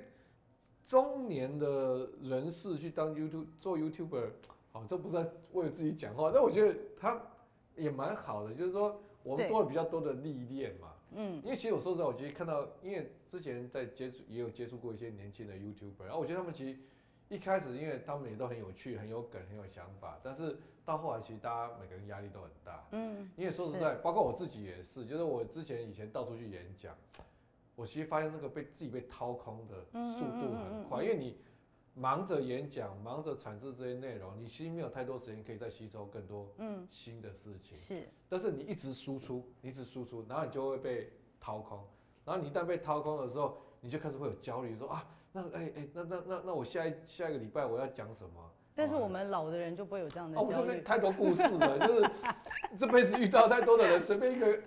中年的人士去当 YouTube 做 YouTuber，好，这不是在为自己讲话，但我觉得他也蛮好的，就是说我们多了比较多的历练嘛。嗯，因为其实我说实话，我觉得看到，因为之前在接触也有接触过一些年轻的 YouTuber，然后我觉得他们其实一开始，因为他们也都很有趣、很有梗、很有想法，但是到后来，其实大家每个人压力都很大。嗯，因为说实在，包括我自己也是，就是我之前以前到处去演讲，我其实发现那个被自己被掏空的速度很快，因为你。忙着演讲，忙着产制这些内容，你其实没有太多时间可以再吸收更多新的事情。是，但是你一直输出，你一直输出，然后你就会被掏空。然后你一旦被掏空的时候，你就开始会有焦虑，说啊，那哎哎、那那那那我下一下一个礼拜我要讲什么？但是我们老的人就不会有这样的焦虑。太多故事了，就是这辈子遇到太多的人，随便一个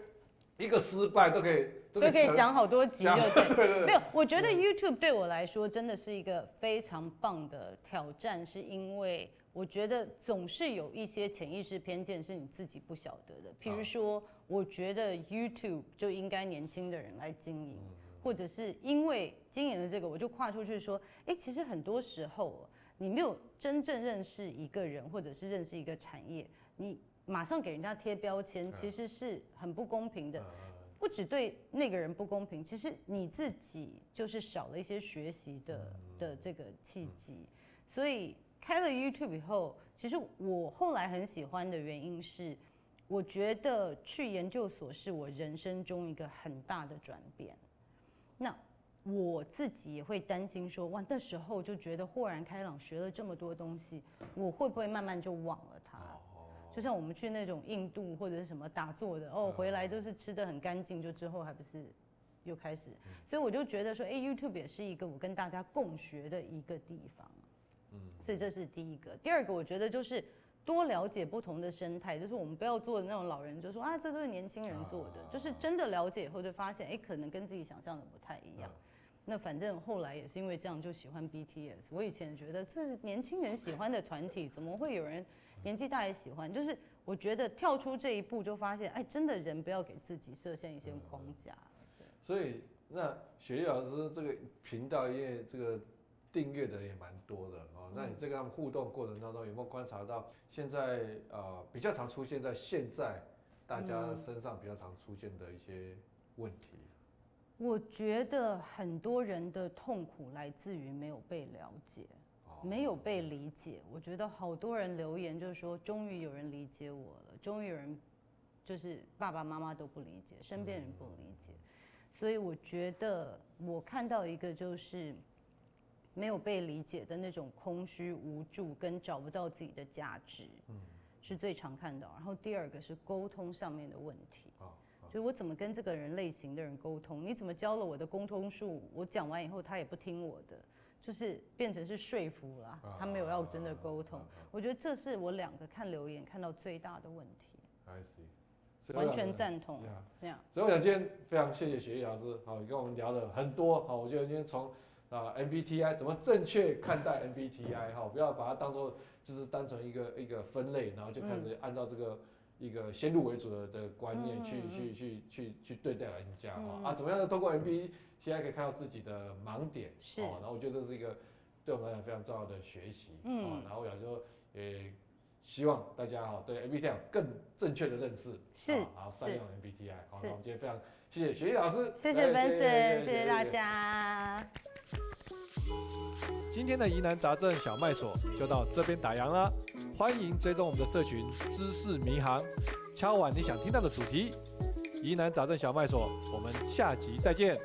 一个失败都可以。都可以讲好多集，对对对。没有，我觉得 YouTube 对我来说真的是一个非常棒的挑战，是因为我觉得总是有一些潜意识偏见是你自己不晓得的。譬如说，我觉得 YouTube 就应该年轻的人来经营，或者是因为经营了这个，我就跨出去说，哎，其实很多时候你没有真正认识一个人，或者是认识一个产业，你马上给人家贴标签，其实是很不公平的。不只对那个人不公平，其实你自己就是少了一些学习的的这个契机。所以开了 YouTube 以后，其实我后来很喜欢的原因是，我觉得去研究所是我人生中一个很大的转变。那我自己也会担心说，哇，那时候就觉得豁然开朗，学了这么多东西，我会不会慢慢就忘了它？就像我们去那种印度或者是什么打坐的哦，回来都是吃的很干净，就之后还不是又开始，所以我就觉得说，哎，YouTube 也是一个我跟大家共学的一个地方，嗯，所以这是第一个。第二个，我觉得就是多了解不同的生态，就是我们不要做的那种老人就说啊，这都是年轻人做的，就是真的了解以后就发现，哎，可能跟自己想象的不太一样。那反正后来也是因为这样就喜欢 BTS，我以前觉得这是年轻人喜欢的团体，怎么会有人？年纪大也喜欢，就是我觉得跳出这一步就发现，哎，真的人不要给自己设限一些框架。对。所以那雪莉老师这个频道，因为这个订阅的也蛮多的哦。那你这个互动过程当中有没有观察到，现在呃比较常出现在现在大家身上比较常出现的一些问题？我觉得很多人的痛苦来自于没有被了解。没有被理解，我觉得好多人留言就是说，终于有人理解我了，终于有人就是爸爸妈妈都不理解，身边人不理解，所以我觉得我看到一个就是没有被理解的那种空虚无助跟找不到自己的价值，是最常看到。然后第二个是沟通上面的问题，就是我怎么跟这个人类型的人沟通？你怎么教了我的沟通术？我讲完以后他也不听我的。就是变成是说服了，他没有要真的沟通。我觉得这是我两个看留言看到最大的问题。I see，完全赞同。这样。所以我想今天非常谢谢雪莉老师，好，跟我们聊了很多。好，我觉得今天从啊 MBTI 怎么正确看待 MBTI 哈，不要把它当做就是单纯一个一个分类，然后就开始按照这个一个先入为主的的观念去去去去去对待人家哈。啊，怎么样的通过 MBTI 可以看到自己的盲点，是，然后我觉得这是一个对我们来讲非常重要的学习，嗯，然后我想说，也希望大家哈对 MBTI 有更正确的认识，是，然后善用 MBTI，好，那我们今天非常谢谢雪莉老师，谢谢粉丝，谢谢大家。今天的疑难杂症小麦所就到这边打烊啦，欢迎追踪我们的社群知识迷航，敲完你想听到的主题，疑难杂症小麦所，我们下集再见。